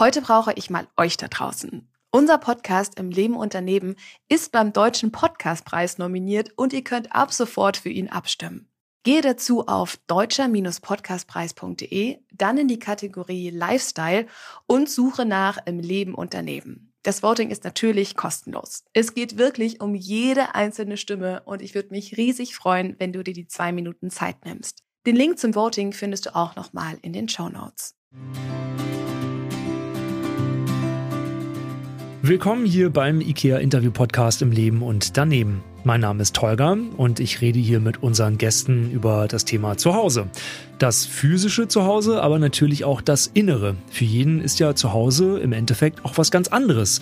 Heute brauche ich mal euch da draußen. Unser Podcast im Leben und daneben ist beim Deutschen Podcastpreis nominiert und ihr könnt ab sofort für ihn abstimmen. Gehe dazu auf deutscher-podcastpreis.de, dann in die Kategorie Lifestyle und suche nach im Leben und daneben. Das Voting ist natürlich kostenlos. Es geht wirklich um jede einzelne Stimme und ich würde mich riesig freuen, wenn du dir die zwei Minuten Zeit nimmst. Den Link zum Voting findest du auch nochmal in den Show Notes. Willkommen hier beim IKEA Interview Podcast im Leben und daneben. Mein Name ist Tolga und ich rede hier mit unseren Gästen über das Thema Zuhause. Das physische Zuhause, aber natürlich auch das Innere. Für jeden ist ja Zuhause im Endeffekt auch was ganz anderes.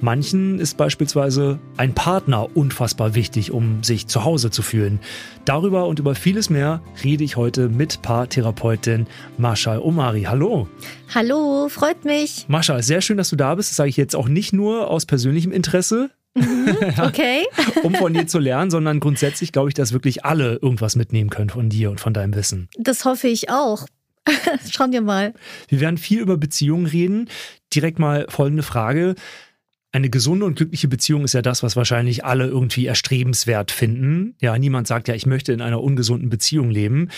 Manchen ist beispielsweise ein Partner unfassbar wichtig, um sich zu Hause zu fühlen. Darüber und über vieles mehr rede ich heute mit Paartherapeutin Marshall Omari. Hallo. Hallo, freut mich. Marshall, sehr schön, dass du da bist. Das sage ich jetzt auch nicht nur aus persönlichem Interesse. Mhm, okay. um von dir zu lernen, sondern grundsätzlich glaube ich, dass wirklich alle irgendwas mitnehmen können von dir und von deinem Wissen. Das hoffe ich auch. Schauen wir mal. Wir werden viel über Beziehungen reden. Direkt mal folgende Frage eine gesunde und glückliche Beziehung ist ja das, was wahrscheinlich alle irgendwie erstrebenswert finden. Ja, niemand sagt ja, ich möchte in einer ungesunden Beziehung leben.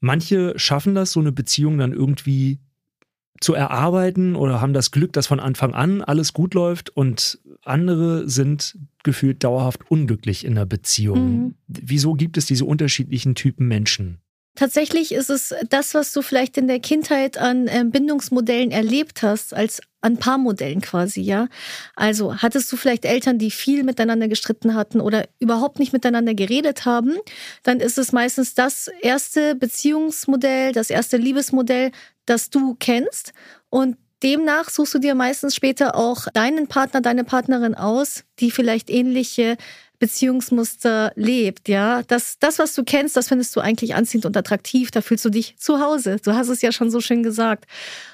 Manche schaffen das, so eine Beziehung dann irgendwie zu erarbeiten oder haben das Glück, dass von Anfang an alles gut läuft und andere sind gefühlt dauerhaft unglücklich in der Beziehung. Mhm. Wieso gibt es diese unterschiedlichen Typen Menschen? Tatsächlich ist es das, was du vielleicht in der Kindheit an äh, Bindungsmodellen erlebt hast, als an Paarmodellen quasi, ja. Also hattest du vielleicht Eltern, die viel miteinander gestritten hatten oder überhaupt nicht miteinander geredet haben, dann ist es meistens das erste Beziehungsmodell, das erste Liebesmodell, das du kennst und Demnach suchst du dir meistens später auch deinen Partner, deine Partnerin aus, die vielleicht ähnliche Beziehungsmuster lebt, ja. Das, das, was du kennst, das findest du eigentlich anziehend und attraktiv. Da fühlst du dich zu Hause. Du hast es ja schon so schön gesagt.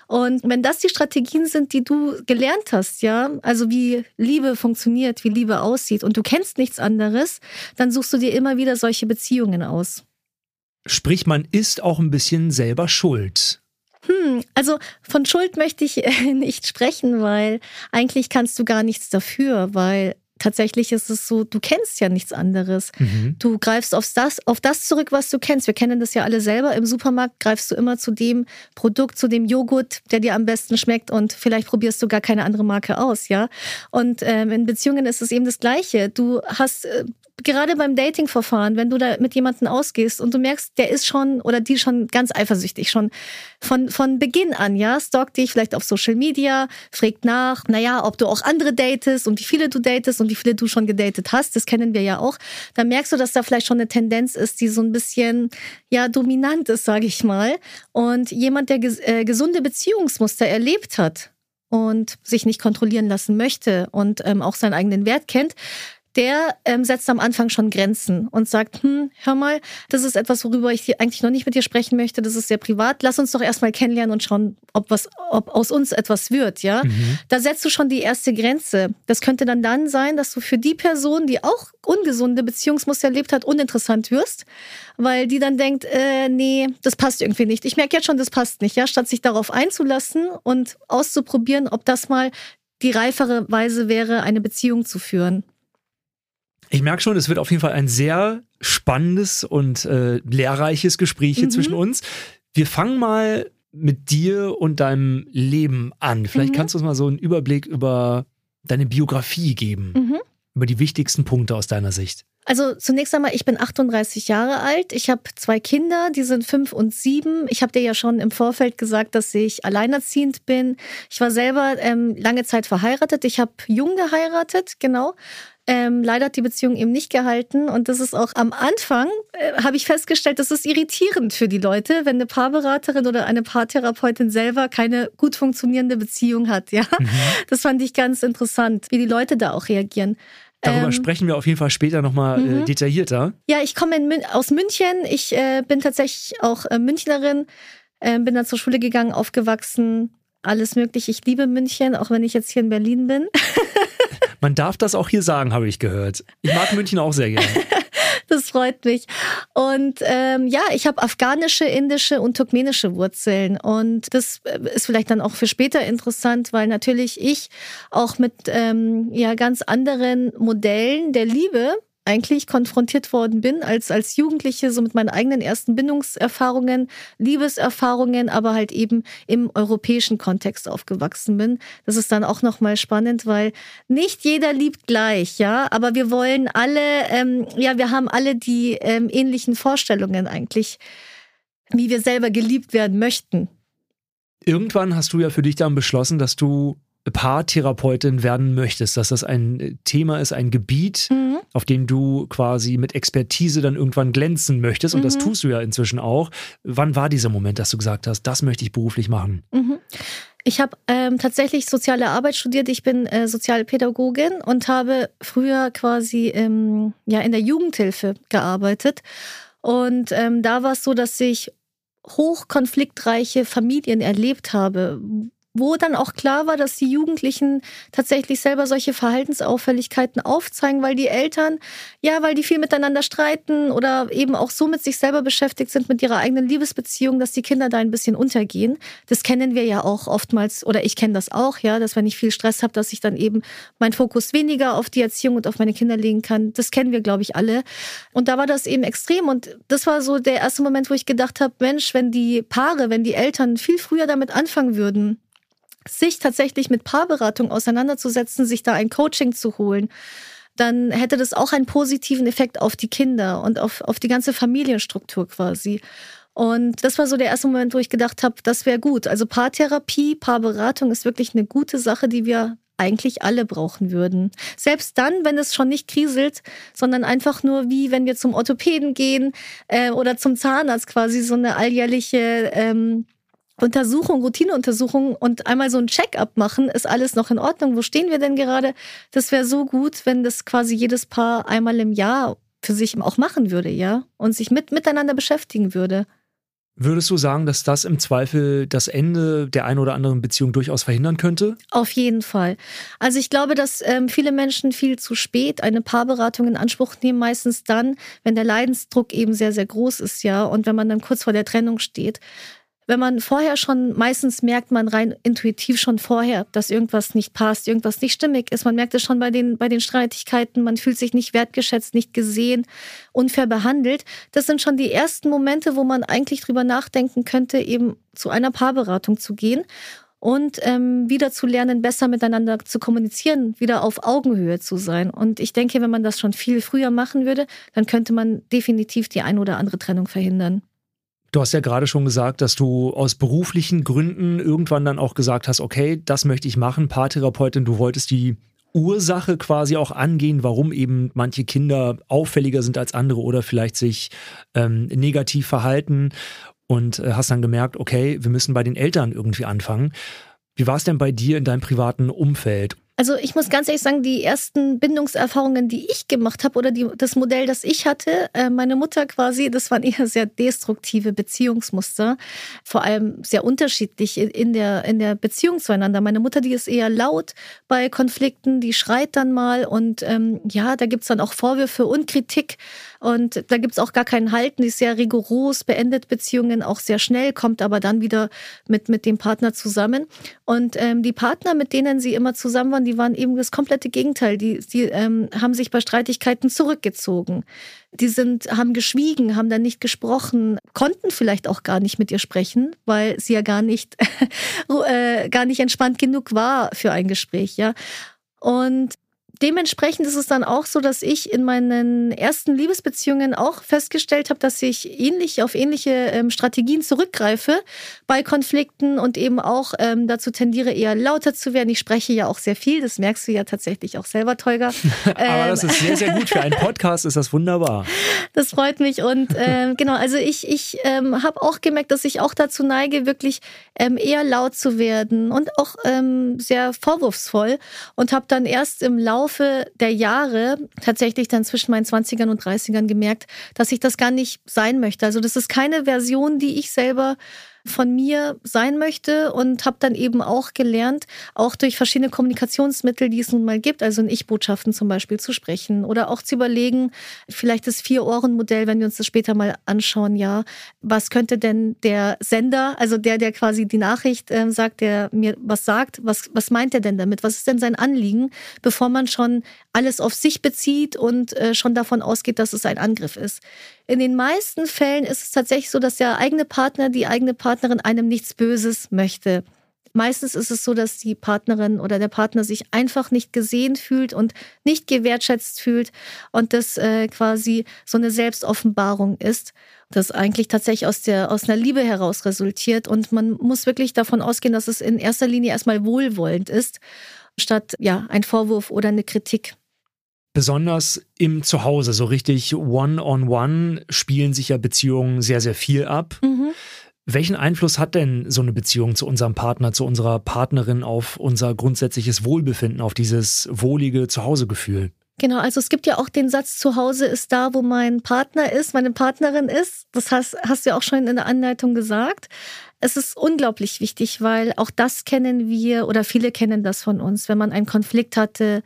Und wenn das die Strategien sind, die du gelernt hast, ja, also wie Liebe funktioniert, wie Liebe aussieht und du kennst nichts anderes, dann suchst du dir immer wieder solche Beziehungen aus. Sprich, man ist auch ein bisschen selber schuld. Hm, also von Schuld möchte ich nicht sprechen, weil eigentlich kannst du gar nichts dafür, weil tatsächlich ist es so, du kennst ja nichts anderes. Mhm. Du greifst auf das, auf das zurück, was du kennst. Wir kennen das ja alle selber. Im Supermarkt greifst du immer zu dem Produkt, zu dem Joghurt, der dir am besten schmeckt und vielleicht probierst du gar keine andere Marke aus, ja. Und ähm, in Beziehungen ist es eben das Gleiche. Du hast äh, gerade beim Dating-Verfahren, wenn du da mit jemandem ausgehst und du merkst, der ist schon oder die schon ganz eifersüchtig, schon von, von Beginn an, ja, stalkt dich vielleicht auf Social Media, fragt nach, naja, ob du auch andere datest und wie viele du datest und wie viele du schon gedatet hast, das kennen wir ja auch, dann merkst du, dass da vielleicht schon eine Tendenz ist, die so ein bisschen, ja, dominant ist, sage ich mal. Und jemand, der ges äh, gesunde Beziehungsmuster erlebt hat, und sich nicht kontrollieren lassen möchte und ähm, auch seinen eigenen Wert kennt, der ähm, setzt am Anfang schon Grenzen und sagt, hm, hör mal, das ist etwas, worüber ich eigentlich noch nicht mit dir sprechen möchte, das ist sehr privat, lass uns doch erstmal kennenlernen und schauen, ob, was, ob aus uns etwas wird, ja. Mhm. Da setzt du schon die erste Grenze. Das könnte dann dann sein, dass du für die Person, die auch ungesunde Beziehungsmuster erlebt hat, uninteressant wirst, weil die dann denkt, äh, nee, das passt irgendwie nicht. Ich merke jetzt schon, das passt nicht, ja, statt sich darauf einzulassen und auszuprobieren, ob das mal die reifere Weise wäre, eine Beziehung zu führen. Ich merke schon, es wird auf jeden Fall ein sehr spannendes und äh, lehrreiches Gespräch hier mhm. zwischen uns. Wir fangen mal mit dir und deinem Leben an. Vielleicht mhm. kannst du uns mal so einen Überblick über deine Biografie geben, mhm. über die wichtigsten Punkte aus deiner Sicht. Also zunächst einmal, ich bin 38 Jahre alt. Ich habe zwei Kinder, die sind fünf und sieben. Ich habe dir ja schon im Vorfeld gesagt, dass ich alleinerziehend bin. Ich war selber ähm, lange Zeit verheiratet. Ich habe jung geheiratet, genau. Ähm, leider hat die Beziehung eben nicht gehalten. Und das ist auch am Anfang, äh, habe ich festgestellt, das ist irritierend für die Leute, wenn eine Paarberaterin oder eine Paartherapeutin selber keine gut funktionierende Beziehung hat. Ja, mhm. Das fand ich ganz interessant, wie die Leute da auch reagieren. Darüber ähm, sprechen wir auf jeden Fall später nochmal äh, mhm. detaillierter. Ja, ich komme aus München. Ich äh, bin tatsächlich auch äh, Münchnerin, äh, bin da zur Schule gegangen, aufgewachsen, alles mögliche. Ich liebe München, auch wenn ich jetzt hier in Berlin bin. Man darf das auch hier sagen, habe ich gehört. Ich mag München auch sehr gerne. Das freut mich. Und ähm, ja, ich habe afghanische, indische und turkmenische Wurzeln. Und das äh, ist vielleicht dann auch für später interessant, weil natürlich ich auch mit ähm, ja ganz anderen Modellen der Liebe eigentlich konfrontiert worden bin als, als Jugendliche, so mit meinen eigenen ersten Bindungserfahrungen, Liebeserfahrungen, aber halt eben im europäischen Kontext aufgewachsen bin. Das ist dann auch nochmal spannend, weil nicht jeder liebt gleich, ja, aber wir wollen alle, ähm, ja, wir haben alle die ähm, ähnlichen Vorstellungen eigentlich, wie wir selber geliebt werden möchten. Irgendwann hast du ja für dich dann beschlossen, dass du Paartherapeutin werden möchtest, dass das ein Thema ist, ein Gebiet, mhm. auf dem du quasi mit Expertise dann irgendwann glänzen möchtest. Und mhm. das tust du ja inzwischen auch. Wann war dieser Moment, dass du gesagt hast, das möchte ich beruflich machen? Mhm. Ich habe ähm, tatsächlich soziale Arbeit studiert. Ich bin äh, Sozialpädagogin und habe früher quasi ähm, ja, in der Jugendhilfe gearbeitet. Und ähm, da war es so, dass ich hochkonfliktreiche Familien erlebt habe, wo dann auch klar war, dass die Jugendlichen tatsächlich selber solche Verhaltensauffälligkeiten aufzeigen, weil die Eltern, ja, weil die viel miteinander streiten oder eben auch so mit sich selber beschäftigt sind, mit ihrer eigenen Liebesbeziehung, dass die Kinder da ein bisschen untergehen. Das kennen wir ja auch oftmals, oder ich kenne das auch, ja, dass wenn ich viel Stress habe, dass ich dann eben meinen Fokus weniger auf die Erziehung und auf meine Kinder legen kann. Das kennen wir, glaube ich, alle. Und da war das eben extrem. Und das war so der erste Moment, wo ich gedacht habe, Mensch, wenn die Paare, wenn die Eltern viel früher damit anfangen würden, sich tatsächlich mit Paarberatung auseinanderzusetzen, sich da ein Coaching zu holen, dann hätte das auch einen positiven Effekt auf die Kinder und auf, auf die ganze Familienstruktur quasi. Und das war so der erste Moment, wo ich gedacht habe, das wäre gut. Also Paartherapie, Paarberatung ist wirklich eine gute Sache, die wir eigentlich alle brauchen würden. Selbst dann, wenn es schon nicht kriselt, sondern einfach nur wie wenn wir zum Orthopäden gehen äh, oder zum Zahnarzt quasi so eine alljährliche ähm, Untersuchung, Routineuntersuchung und einmal so ein Check-up machen, ist alles noch in Ordnung? Wo stehen wir denn gerade? Das wäre so gut, wenn das quasi jedes Paar einmal im Jahr für sich auch machen würde, ja? Und sich mit miteinander beschäftigen würde. Würdest du sagen, dass das im Zweifel das Ende der einen oder anderen Beziehung durchaus verhindern könnte? Auf jeden Fall. Also ich glaube, dass ähm, viele Menschen viel zu spät eine Paarberatung in Anspruch nehmen, meistens dann, wenn der Leidensdruck eben sehr, sehr groß ist, ja, und wenn man dann kurz vor der Trennung steht wenn man vorher schon, meistens merkt man rein intuitiv schon vorher, dass irgendwas nicht passt, irgendwas nicht stimmig ist. Man merkt es schon bei den, bei den Streitigkeiten, man fühlt sich nicht wertgeschätzt, nicht gesehen, unfair behandelt. Das sind schon die ersten Momente, wo man eigentlich drüber nachdenken könnte, eben zu einer Paarberatung zu gehen und ähm, wieder zu lernen, besser miteinander zu kommunizieren, wieder auf Augenhöhe zu sein. Und ich denke, wenn man das schon viel früher machen würde, dann könnte man definitiv die ein oder andere Trennung verhindern. Du hast ja gerade schon gesagt, dass du aus beruflichen Gründen irgendwann dann auch gesagt hast, okay, das möchte ich machen, Paartherapeutin, du wolltest die Ursache quasi auch angehen, warum eben manche Kinder auffälliger sind als andere oder vielleicht sich ähm, negativ verhalten und äh, hast dann gemerkt, okay, wir müssen bei den Eltern irgendwie anfangen. Wie war es denn bei dir in deinem privaten Umfeld? Also ich muss ganz ehrlich sagen, die ersten Bindungserfahrungen, die ich gemacht habe oder die, das Modell, das ich hatte, äh, meine Mutter quasi, das waren eher sehr destruktive Beziehungsmuster, vor allem sehr unterschiedlich in der, in der Beziehung zueinander. Meine Mutter, die ist eher laut bei Konflikten, die schreit dann mal und ähm, ja, da gibt's dann auch Vorwürfe und Kritik und da gibt's auch gar keinen Halten, die ist sehr rigoros, beendet Beziehungen auch sehr schnell, kommt aber dann wieder mit, mit dem Partner zusammen. Und ähm, die Partner, mit denen sie immer zusammen waren, die waren eben das komplette Gegenteil. Die, die ähm, haben sich bei Streitigkeiten zurückgezogen. Die sind, haben geschwiegen, haben dann nicht gesprochen, konnten vielleicht auch gar nicht mit ihr sprechen, weil sie ja gar nicht, äh, gar nicht entspannt genug war für ein Gespräch, ja. Und dementsprechend ist es dann auch so, dass ich in meinen ersten Liebesbeziehungen auch festgestellt habe, dass ich ähnlich auf ähnliche ähm, Strategien zurückgreife bei Konflikten und eben auch ähm, dazu tendiere, eher lauter zu werden. Ich spreche ja auch sehr viel, das merkst du ja tatsächlich auch selber, Tolga. Aber das ähm, ist sehr, sehr gut. Für einen Podcast ist das wunderbar. Das freut mich. Und ähm, genau, also ich, ich ähm, habe auch gemerkt, dass ich auch dazu neige, wirklich ähm, eher laut zu werden und auch sehr vorwurfsvoll und habe dann erst im Laufe der Jahre tatsächlich dann zwischen meinen 20ern und 30ern gemerkt, dass ich das gar nicht sein möchte. Also das ist keine Version, die ich selber von mir sein möchte und habe dann eben auch gelernt, auch durch verschiedene Kommunikationsmittel, die es nun mal gibt, also in Ich-Botschaften zum Beispiel zu sprechen oder auch zu überlegen, vielleicht das Vier-Ohren-Modell, wenn wir uns das später mal anschauen, ja, was könnte denn der Sender, also der, der quasi die Nachricht äh, sagt, der mir was sagt, was, was meint er denn damit? Was ist denn sein Anliegen, bevor man schon alles auf sich bezieht und äh, schon davon ausgeht, dass es ein Angriff ist? In den meisten Fällen ist es tatsächlich so, dass der eigene Partner, die eigene Partnerin einem nichts Böses möchte. Meistens ist es so, dass die Partnerin oder der Partner sich einfach nicht gesehen fühlt und nicht gewertschätzt fühlt und das äh, quasi so eine Selbstoffenbarung ist, das eigentlich tatsächlich aus, der, aus einer Liebe heraus resultiert. Und man muss wirklich davon ausgehen, dass es in erster Linie erstmal wohlwollend ist, statt ja ein Vorwurf oder eine Kritik. Besonders im Zuhause, so richtig one-on-one -on -one spielen sich ja Beziehungen sehr, sehr viel ab. Mhm. Welchen Einfluss hat denn so eine Beziehung zu unserem Partner, zu unserer Partnerin auf unser grundsätzliches Wohlbefinden, auf dieses wohlige Zuhausegefühl? Genau, also es gibt ja auch den Satz, zu Hause ist da, wo mein Partner ist, meine Partnerin ist. Das hast, hast du ja auch schon in der Anleitung gesagt. Es ist unglaublich wichtig, weil auch das kennen wir oder viele kennen das von uns, wenn man einen Konflikt hatte,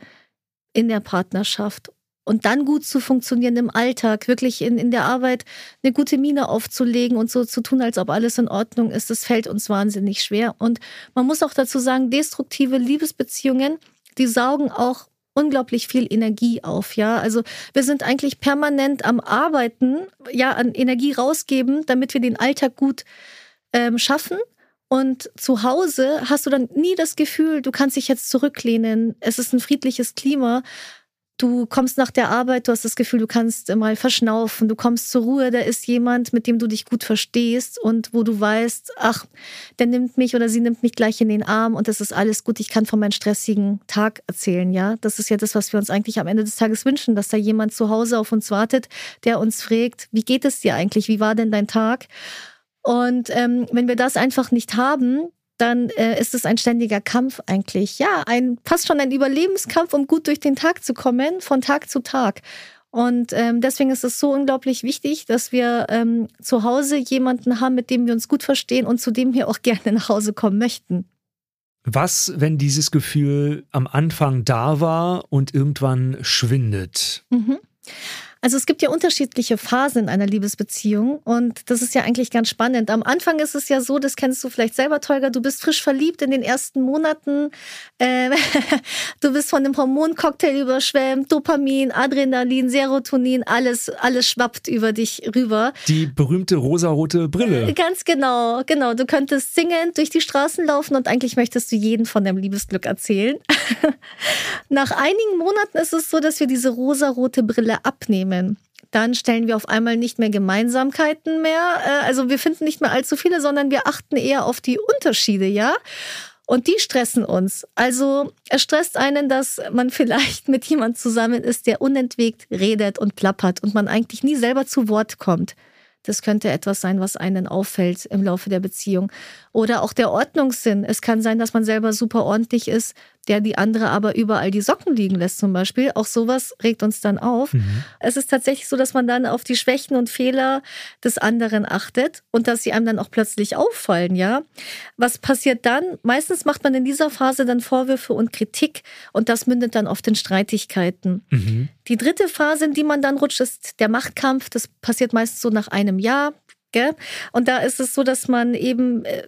in der Partnerschaft und dann gut zu funktionieren im Alltag, wirklich in, in der Arbeit eine gute Miene aufzulegen und so zu tun, als ob alles in Ordnung ist, das fällt uns wahnsinnig schwer. Und man muss auch dazu sagen, destruktive Liebesbeziehungen, die saugen auch unglaublich viel Energie auf, ja. Also wir sind eigentlich permanent am Arbeiten, ja, an Energie rausgeben, damit wir den Alltag gut ähm, schaffen. Und zu Hause hast du dann nie das Gefühl, du kannst dich jetzt zurücklehnen. Es ist ein friedliches Klima. Du kommst nach der Arbeit, du hast das Gefühl, du kannst mal verschnaufen, du kommst zur Ruhe, da ist jemand, mit dem du dich gut verstehst und wo du weißt, ach, der nimmt mich oder sie nimmt mich gleich in den Arm und das ist alles gut, ich kann von meinem stressigen Tag erzählen, ja. Das ist ja das, was wir uns eigentlich am Ende des Tages wünschen, dass da jemand zu Hause auf uns wartet, der uns fragt, wie geht es dir eigentlich, wie war denn dein Tag? Und ähm, wenn wir das einfach nicht haben, dann äh, ist es ein ständiger Kampf eigentlich. Ja, ein fast schon ein Überlebenskampf, um gut durch den Tag zu kommen, von Tag zu Tag. Und ähm, deswegen ist es so unglaublich wichtig, dass wir ähm, zu Hause jemanden haben, mit dem wir uns gut verstehen und zu dem wir auch gerne nach Hause kommen möchten. Was, wenn dieses Gefühl am Anfang da war und irgendwann schwindet? Mhm. Also es gibt ja unterschiedliche Phasen in einer Liebesbeziehung und das ist ja eigentlich ganz spannend. Am Anfang ist es ja so, das kennst du vielleicht selber, Tolga, du bist frisch verliebt in den ersten Monaten. Äh, du bist von dem Hormoncocktail überschwemmt, Dopamin, Adrenalin, Serotonin, alles, alles schwappt über dich rüber. Die berühmte rosarote Brille. Äh, ganz genau, genau. Du könntest singend durch die Straßen laufen und eigentlich möchtest du jeden von deinem Liebesglück erzählen. Nach einigen Monaten ist es so, dass wir diese rosarote Brille abnehmen nehmen, dann stellen wir auf einmal nicht mehr Gemeinsamkeiten mehr. Äh, also wir finden nicht mehr allzu viele, sondern wir achten eher auf die Unterschiede, ja. Und die stressen uns. Also es stresst einen, dass man vielleicht mit jemand zusammen ist, der unentwegt redet und plappert und man eigentlich nie selber zu Wort kommt. Das könnte etwas sein, was einen auffällt im Laufe der Beziehung. Oder auch der Ordnungssinn. Es kann sein, dass man selber super ordentlich ist, der die andere aber überall die Socken liegen lässt zum Beispiel. Auch sowas regt uns dann auf. Mhm. Es ist tatsächlich so, dass man dann auf die Schwächen und Fehler des anderen achtet und dass sie einem dann auch plötzlich auffallen, ja. Was passiert dann? Meistens macht man in dieser Phase dann Vorwürfe und Kritik und das mündet dann oft in Streitigkeiten. Mhm. Die dritte Phase, in die man dann rutscht, ist der Machtkampf. Das passiert meist so nach einem Jahr. Gell? Und da ist es so, dass man eben äh,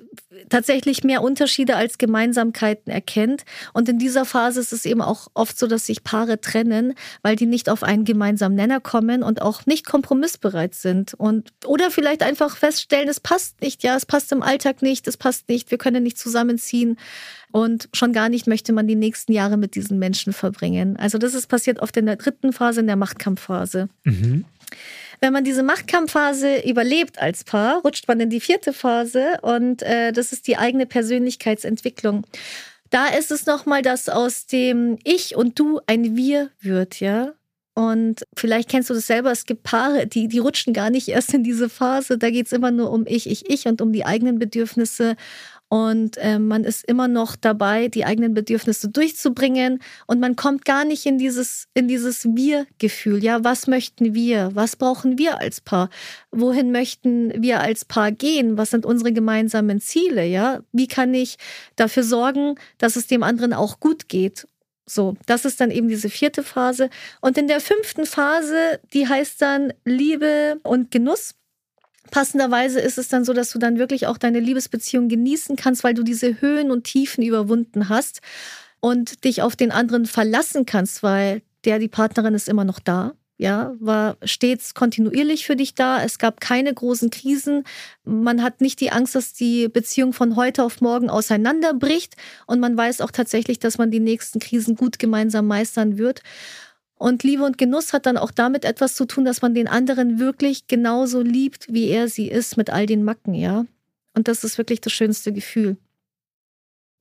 tatsächlich mehr Unterschiede als Gemeinsamkeiten erkennt. Und in dieser Phase ist es eben auch oft so, dass sich Paare trennen, weil die nicht auf einen gemeinsamen Nenner kommen und auch nicht kompromissbereit sind. Und, oder vielleicht einfach feststellen, es passt nicht, ja, es passt im Alltag nicht, es passt nicht, wir können nicht zusammenziehen. Und schon gar nicht möchte man die nächsten Jahre mit diesen Menschen verbringen. Also das ist passiert oft in der dritten Phase, in der Machtkampfphase. Mhm. Wenn man diese Machtkampfphase überlebt als Paar, rutscht man in die vierte Phase und äh, das ist die eigene Persönlichkeitsentwicklung. Da ist es nochmal, dass aus dem Ich und Du ein Wir wird, ja. Und vielleicht kennst du das selber, es gibt Paare, die, die rutschen gar nicht erst in diese Phase. Da geht es immer nur um ich, ich, ich und um die eigenen Bedürfnisse. Und äh, man ist immer noch dabei, die eigenen Bedürfnisse durchzubringen und man kommt gar nicht in dieses, in dieses Wir-Gefühl. Ja, was möchten wir? Was brauchen wir als Paar? Wohin möchten wir als Paar gehen? Was sind unsere gemeinsamen Ziele? Ja, wie kann ich dafür sorgen, dass es dem anderen auch gut geht? So, das ist dann eben diese vierte Phase. Und in der fünften Phase, die heißt dann Liebe und Genuss. Passenderweise ist es dann so, dass du dann wirklich auch deine Liebesbeziehung genießen kannst, weil du diese Höhen und Tiefen überwunden hast und dich auf den anderen verlassen kannst, weil der, die Partnerin ist immer noch da. Ja, war stets kontinuierlich für dich da. Es gab keine großen Krisen. Man hat nicht die Angst, dass die Beziehung von heute auf morgen auseinanderbricht. Und man weiß auch tatsächlich, dass man die nächsten Krisen gut gemeinsam meistern wird. Und Liebe und Genuss hat dann auch damit etwas zu tun, dass man den anderen wirklich genauso liebt, wie er sie ist, mit all den Macken, ja. Und das ist wirklich das schönste Gefühl.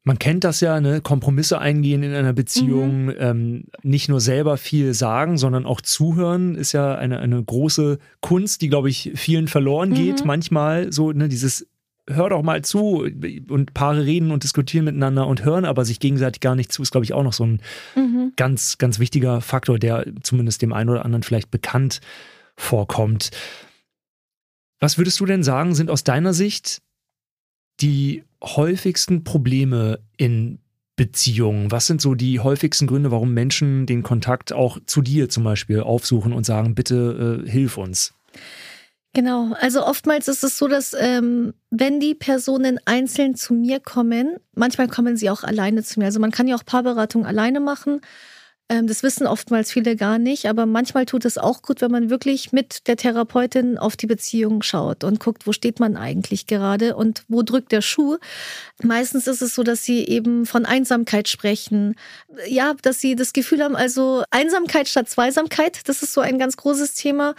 Man kennt das ja, ne? Kompromisse eingehen in einer Beziehung, mhm. ähm, nicht nur selber viel sagen, sondern auch zuhören, ist ja eine, eine große Kunst, die, glaube ich, vielen verloren geht. Mhm. Manchmal so, ne, dieses hör doch mal zu und Paare reden und diskutieren miteinander und hören aber sich gegenseitig gar nicht zu, ist, glaube ich, auch noch so ein mhm. ganz, ganz wichtiger Faktor, der zumindest dem einen oder anderen vielleicht bekannt vorkommt. Was würdest du denn sagen, sind aus deiner Sicht die häufigsten Probleme in Beziehungen? Was sind so die häufigsten Gründe, warum Menschen den Kontakt auch zu dir zum Beispiel aufsuchen und sagen, bitte äh, hilf uns? Genau, also oftmals ist es so, dass ähm, wenn die Personen einzeln zu mir kommen, manchmal kommen sie auch alleine zu mir. Also man kann ja auch Paarberatung alleine machen. Ähm, das wissen oftmals viele gar nicht, aber manchmal tut es auch gut, wenn man wirklich mit der Therapeutin auf die Beziehung schaut und guckt, wo steht man eigentlich gerade und wo drückt der Schuh. Meistens ist es so, dass sie eben von Einsamkeit sprechen. Ja, dass sie das Gefühl haben, also Einsamkeit statt Zweisamkeit, das ist so ein ganz großes Thema.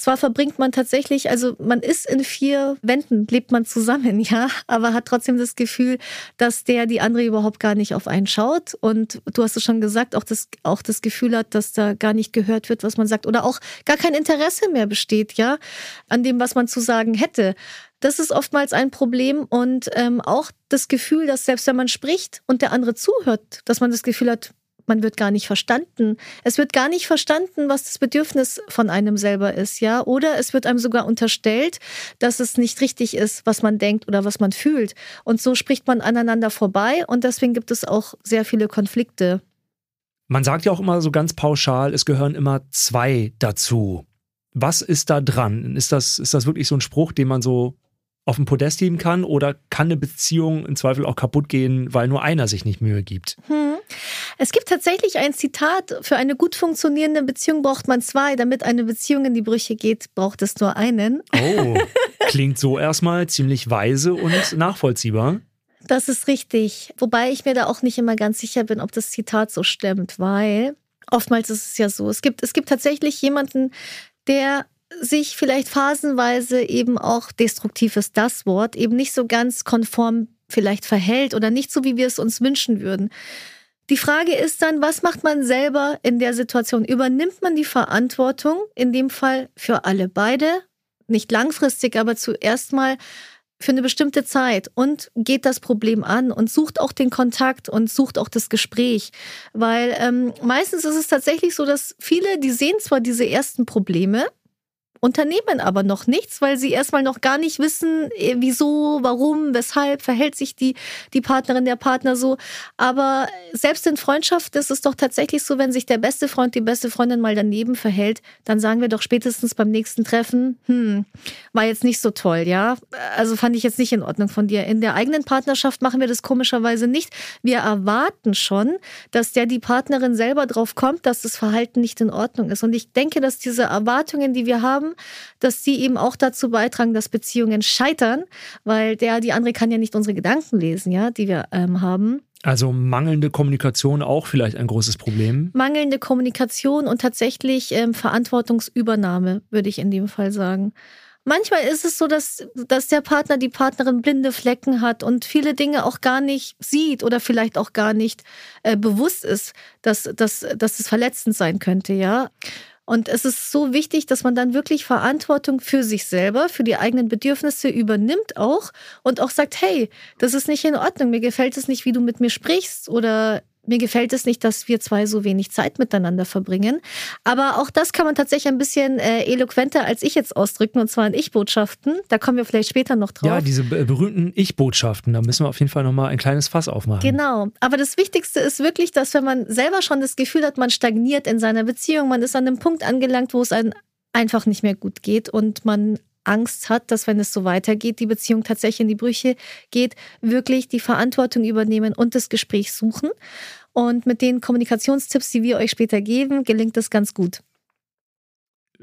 Zwar verbringt man tatsächlich, also man ist in vier Wänden, lebt man zusammen, ja, aber hat trotzdem das Gefühl, dass der die andere überhaupt gar nicht auf einen schaut. Und du hast es schon gesagt, auch das, auch das Gefühl hat, dass da gar nicht gehört wird, was man sagt, oder auch gar kein Interesse mehr besteht, ja, an dem, was man zu sagen hätte. Das ist oftmals ein Problem und ähm, auch das Gefühl, dass selbst wenn man spricht und der andere zuhört, dass man das Gefühl hat, man wird gar nicht verstanden. Es wird gar nicht verstanden, was das Bedürfnis von einem selber ist, ja. Oder es wird einem sogar unterstellt, dass es nicht richtig ist, was man denkt oder was man fühlt. Und so spricht man aneinander vorbei und deswegen gibt es auch sehr viele Konflikte. Man sagt ja auch immer so ganz pauschal, es gehören immer zwei dazu. Was ist da dran? Ist das, ist das wirklich so ein Spruch, den man so auf dem Podest heben kann oder kann eine Beziehung im Zweifel auch kaputt gehen, weil nur einer sich nicht Mühe gibt? Hm. Es gibt tatsächlich ein Zitat, für eine gut funktionierende Beziehung braucht man zwei, damit eine Beziehung in die Brüche geht, braucht es nur einen. Oh, klingt so erstmal ziemlich weise und nachvollziehbar. Das ist richtig. Wobei ich mir da auch nicht immer ganz sicher bin, ob das Zitat so stimmt, weil oftmals ist es ja so, es gibt, es gibt tatsächlich jemanden, der sich vielleicht phasenweise eben auch destruktiv ist das Wort, eben nicht so ganz konform vielleicht verhält oder nicht so, wie wir es uns wünschen würden. Die Frage ist dann, was macht man selber in der Situation? Übernimmt man die Verantwortung, in dem Fall für alle beide, nicht langfristig, aber zuerst mal für eine bestimmte Zeit und geht das Problem an und sucht auch den Kontakt und sucht auch das Gespräch. Weil ähm, meistens ist es tatsächlich so, dass viele, die sehen zwar diese ersten Probleme, unternehmen aber noch nichts, weil sie erstmal noch gar nicht wissen, äh, wieso, warum, weshalb verhält sich die, die Partnerin, der Partner so. Aber selbst in Freundschaft ist es doch tatsächlich so, wenn sich der beste Freund, die beste Freundin mal daneben verhält, dann sagen wir doch spätestens beim nächsten Treffen, hm, war jetzt nicht so toll, ja. Also fand ich jetzt nicht in Ordnung von dir. In der eigenen Partnerschaft machen wir das komischerweise nicht. Wir erwarten schon, dass der die Partnerin selber drauf kommt, dass das Verhalten nicht in Ordnung ist. Und ich denke, dass diese Erwartungen, die wir haben, dass sie eben auch dazu beitragen, dass Beziehungen scheitern, weil der, die andere kann ja nicht unsere Gedanken lesen, ja, die wir ähm, haben. Also mangelnde Kommunikation auch vielleicht ein großes Problem. Mangelnde Kommunikation und tatsächlich ähm, Verantwortungsübernahme, würde ich in dem Fall sagen. Manchmal ist es so, dass, dass der Partner, die Partnerin blinde Flecken hat und viele Dinge auch gar nicht sieht oder vielleicht auch gar nicht äh, bewusst ist, dass, dass, dass es verletzend sein könnte, ja. Und es ist so wichtig, dass man dann wirklich Verantwortung für sich selber, für die eigenen Bedürfnisse übernimmt auch und auch sagt, hey, das ist nicht in Ordnung, mir gefällt es nicht, wie du mit mir sprichst oder mir gefällt es nicht, dass wir zwei so wenig Zeit miteinander verbringen. Aber auch das kann man tatsächlich ein bisschen äh, eloquenter als ich jetzt ausdrücken, und zwar in Ich-Botschaften. Da kommen wir vielleicht später noch drauf. Ja, diese berühmten Ich-Botschaften, da müssen wir auf jeden Fall nochmal ein kleines Fass aufmachen. Genau. Aber das Wichtigste ist wirklich, dass wenn man selber schon das Gefühl hat, man stagniert in seiner Beziehung, man ist an einem Punkt angelangt, wo es einem einfach nicht mehr gut geht und man Angst hat, dass wenn es so weitergeht, die Beziehung tatsächlich in die Brüche geht, wirklich die Verantwortung übernehmen und das Gespräch suchen. Und mit den Kommunikationstipps, die wir euch später geben, gelingt das ganz gut.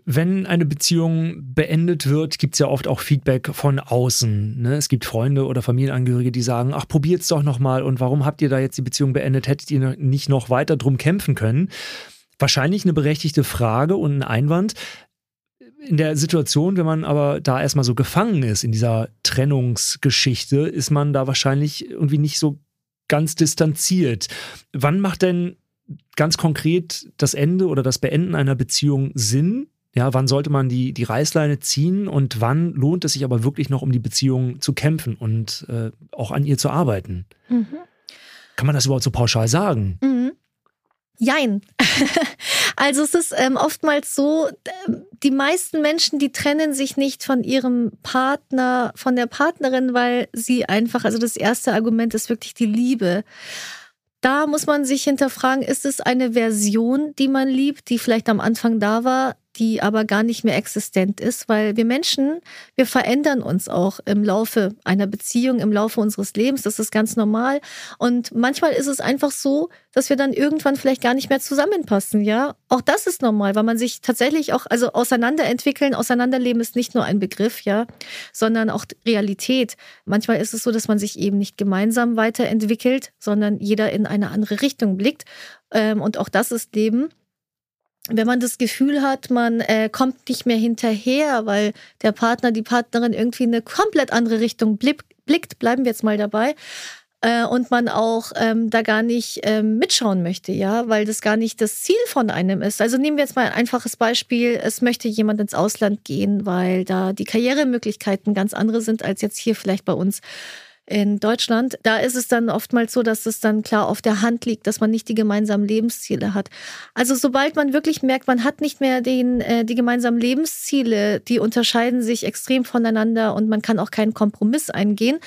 Wenn eine Beziehung beendet wird, gibt es ja oft auch Feedback von außen. Ne? Es gibt Freunde oder Familienangehörige, die sagen, ach, probiert's doch nochmal und warum habt ihr da jetzt die Beziehung beendet? Hättet ihr nicht noch weiter drum kämpfen können? Wahrscheinlich eine berechtigte Frage und ein Einwand. In der Situation, wenn man aber da erstmal so gefangen ist in dieser Trennungsgeschichte, ist man da wahrscheinlich irgendwie nicht so ganz distanziert. Wann macht denn ganz konkret das Ende oder das Beenden einer Beziehung Sinn? Ja, wann sollte man die, die Reißleine ziehen und wann lohnt es sich aber wirklich noch um die Beziehung zu kämpfen und äh, auch an ihr zu arbeiten? Mhm. Kann man das überhaupt so pauschal sagen? Mhm. Jein. also es ist ähm, oftmals so, die meisten Menschen, die trennen sich nicht von ihrem Partner, von der Partnerin, weil sie einfach, also das erste Argument ist wirklich die Liebe. Da muss man sich hinterfragen, ist es eine Version, die man liebt, die vielleicht am Anfang da war, die aber gar nicht mehr existent ist, weil wir Menschen, wir verändern uns auch im Laufe einer Beziehung, im Laufe unseres Lebens. Das ist ganz normal. Und manchmal ist es einfach so, dass wir dann irgendwann vielleicht gar nicht mehr zusammenpassen, ja. Auch das ist normal, weil man sich tatsächlich auch, also auseinanderentwickeln, auseinanderleben ist nicht nur ein Begriff, ja, sondern auch Realität. Manchmal ist es so, dass man sich eben nicht gemeinsam weiterentwickelt, sondern jeder in eine andere Richtung blickt. Ähm, und auch das ist Leben wenn man das Gefühl hat, man äh, kommt nicht mehr hinterher, weil der Partner, die Partnerin irgendwie in eine komplett andere Richtung blickt, bleiben wir jetzt mal dabei, äh, und man auch ähm, da gar nicht ähm, mitschauen möchte, ja, weil das gar nicht das Ziel von einem ist. Also nehmen wir jetzt mal ein einfaches Beispiel. Es möchte jemand ins Ausland gehen, weil da die Karrieremöglichkeiten ganz andere sind als jetzt hier vielleicht bei uns in Deutschland, da ist es dann oftmals so, dass es dann klar auf der Hand liegt, dass man nicht die gemeinsamen Lebensziele hat. Also sobald man wirklich merkt, man hat nicht mehr den, äh, die gemeinsamen Lebensziele, die unterscheiden sich extrem voneinander und man kann auch keinen Kompromiss eingehen,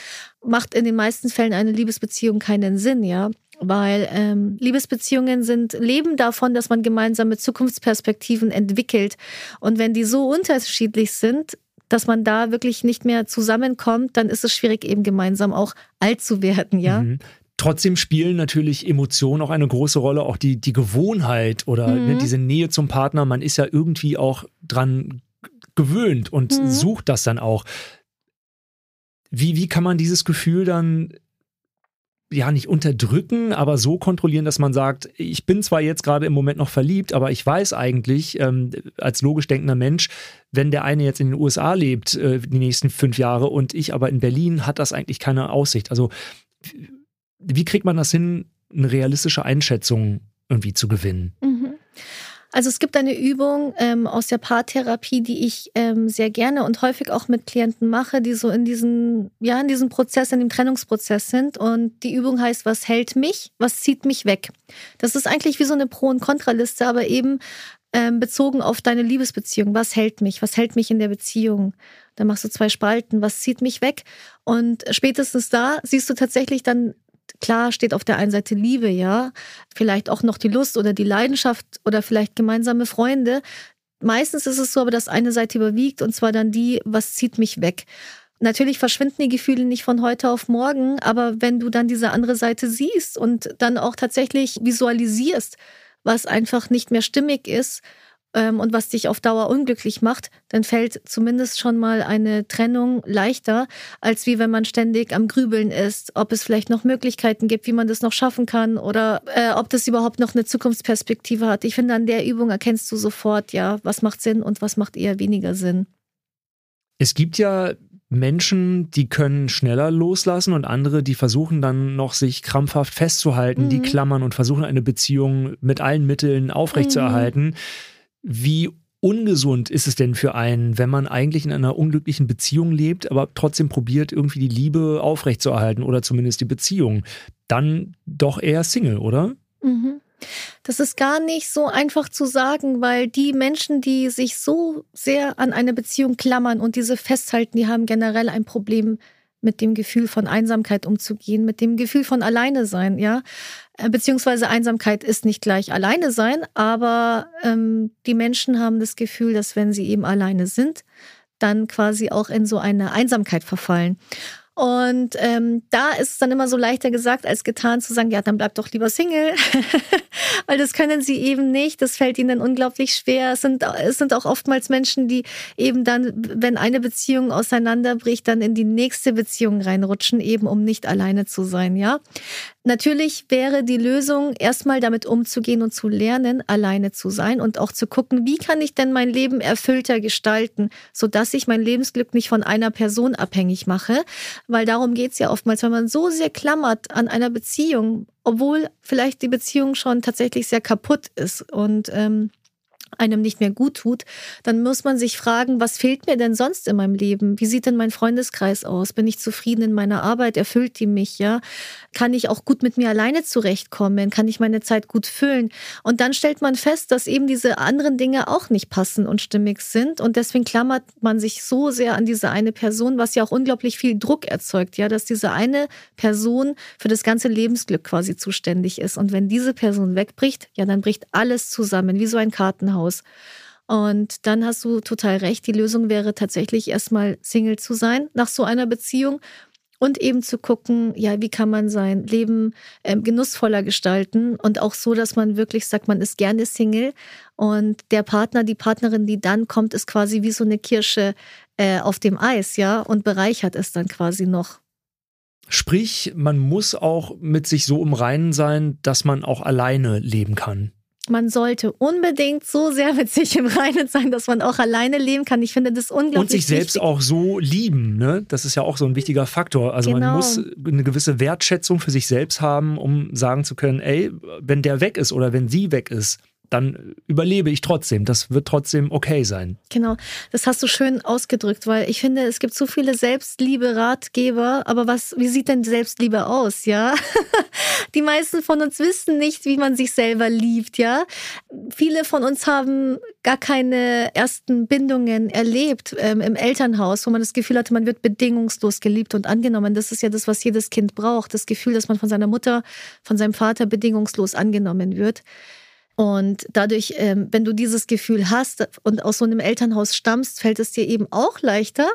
macht in den meisten Fällen eine Liebesbeziehung keinen Sinn, ja weil ähm, Liebesbeziehungen sind leben davon, dass man gemeinsame Zukunftsperspektiven entwickelt. Und wenn die so unterschiedlich sind, dass man da wirklich nicht mehr zusammenkommt, dann ist es schwierig, eben gemeinsam auch alt zu werden, ja. Mhm. Trotzdem spielen natürlich Emotionen auch eine große Rolle, auch die, die Gewohnheit oder mhm. ne, diese Nähe zum Partner. Man ist ja irgendwie auch dran gewöhnt und mhm. sucht das dann auch. Wie, wie kann man dieses Gefühl dann ja nicht unterdrücken, aber so kontrollieren, dass man sagt, ich bin zwar jetzt gerade im Moment noch verliebt, aber ich weiß eigentlich ähm, als logisch denkender Mensch, wenn der eine jetzt in den USA lebt äh, die nächsten fünf Jahre und ich aber in Berlin, hat das eigentlich keine Aussicht. Also wie kriegt man das hin, eine realistische Einschätzung irgendwie zu gewinnen? Mhm. Also es gibt eine Übung ähm, aus der Paartherapie, die ich ähm, sehr gerne und häufig auch mit Klienten mache, die so in diesem, ja, in diesem Prozess, in dem Trennungsprozess sind. Und die Übung heißt, was hält mich, was zieht mich weg? Das ist eigentlich wie so eine Pro- und Kontraliste, aber eben ähm, bezogen auf deine Liebesbeziehung. Was hält mich? Was hält mich in der Beziehung? Dann machst du zwei Spalten. Was zieht mich weg? Und spätestens da siehst du tatsächlich dann Klar steht auf der einen Seite Liebe, ja, vielleicht auch noch die Lust oder die Leidenschaft oder vielleicht gemeinsame Freunde. Meistens ist es so, aber dass eine Seite überwiegt und zwar dann die, was zieht mich weg. Natürlich verschwinden die Gefühle nicht von heute auf morgen, aber wenn du dann diese andere Seite siehst und dann auch tatsächlich visualisierst, was einfach nicht mehr stimmig ist, ähm, und was dich auf Dauer unglücklich macht, dann fällt zumindest schon mal eine Trennung leichter, als wie wenn man ständig am Grübeln ist, ob es vielleicht noch Möglichkeiten gibt, wie man das noch schaffen kann oder äh, ob das überhaupt noch eine Zukunftsperspektive hat. Ich finde, an der Übung erkennst du sofort, ja, was macht Sinn und was macht eher weniger Sinn. Es gibt ja Menschen, die können schneller loslassen und andere, die versuchen dann noch sich krampfhaft festzuhalten, mhm. die klammern und versuchen eine Beziehung mit allen Mitteln aufrechtzuerhalten. Mhm Wie ungesund ist es denn für einen, wenn man eigentlich in einer unglücklichen Beziehung lebt, aber trotzdem probiert, irgendwie die Liebe aufrechtzuerhalten oder zumindest die Beziehung? Dann doch eher Single, oder? Mhm. Das ist gar nicht so einfach zu sagen, weil die Menschen, die sich so sehr an eine Beziehung klammern und diese festhalten, die haben generell ein Problem mit dem Gefühl von Einsamkeit umzugehen, mit dem Gefühl von alleine sein, ja. Äh, beziehungsweise Einsamkeit ist nicht gleich alleine sein, aber ähm, die Menschen haben das Gefühl, dass wenn sie eben alleine sind, dann quasi auch in so eine Einsamkeit verfallen. Und ähm, da ist es dann immer so leichter gesagt als getan zu sagen, ja, dann bleib doch lieber Single, weil das können sie eben nicht. Das fällt ihnen unglaublich schwer. Es sind, es sind auch oftmals Menschen, die eben dann, wenn eine Beziehung auseinanderbricht, dann in die nächste Beziehung reinrutschen, eben um nicht alleine zu sein, ja. Natürlich wäre die Lösung, erstmal damit umzugehen und zu lernen, alleine zu sein und auch zu gucken, wie kann ich denn mein Leben erfüllter gestalten, sodass ich mein Lebensglück nicht von einer Person abhängig mache. Weil darum geht's ja oftmals, wenn man so sehr klammert an einer Beziehung, obwohl vielleicht die Beziehung schon tatsächlich sehr kaputt ist. Und ähm, einem nicht mehr gut tut, dann muss man sich fragen, was fehlt mir denn sonst in meinem Leben? Wie sieht denn mein Freundeskreis aus? Bin ich zufrieden in meiner Arbeit? Erfüllt die mich, ja? Kann ich auch gut mit mir alleine zurechtkommen? Kann ich meine Zeit gut füllen? Und dann stellt man fest, dass eben diese anderen Dinge auch nicht passen und stimmig sind. Und deswegen klammert man sich so sehr an diese eine Person, was ja auch unglaublich viel Druck erzeugt, ja, dass diese eine Person für das ganze Lebensglück quasi zuständig ist. Und wenn diese Person wegbricht, ja, dann bricht alles zusammen, wie so ein Kartenhaus. Haus. Und dann hast du total recht, die Lösung wäre tatsächlich erstmal Single zu sein nach so einer Beziehung und eben zu gucken, ja, wie kann man sein Leben äh, genussvoller gestalten und auch so, dass man wirklich sagt, man ist gerne Single und der Partner, die Partnerin, die dann kommt, ist quasi wie so eine Kirsche äh, auf dem Eis, ja, und bereichert es dann quasi noch. Sprich, man muss auch mit sich so im Reinen sein, dass man auch alleine leben kann man sollte unbedingt so sehr mit sich im Reinen sein, dass man auch alleine leben kann. Ich finde das unglaublich Und sich selbst wichtig. auch so lieben, ne? Das ist ja auch so ein wichtiger Faktor. Also genau. man muss eine gewisse Wertschätzung für sich selbst haben, um sagen zu können, ey, wenn der weg ist oder wenn sie weg ist, dann überlebe ich trotzdem. Das wird trotzdem okay sein. Genau, das hast du schön ausgedrückt, weil ich finde, es gibt so viele Selbstliebe-Ratgeber, aber was, wie sieht denn Selbstliebe aus, ja? Die meisten von uns wissen nicht, wie man sich selber liebt, ja? Viele von uns haben gar keine ersten Bindungen erlebt ähm, im Elternhaus, wo man das Gefühl hatte, man wird bedingungslos geliebt und angenommen. Das ist ja das, was jedes Kind braucht. Das Gefühl, dass man von seiner Mutter, von seinem Vater bedingungslos angenommen wird. Und dadurch, ähm, wenn du dieses Gefühl hast und aus so einem Elternhaus stammst, fällt es dir eben auch leichter,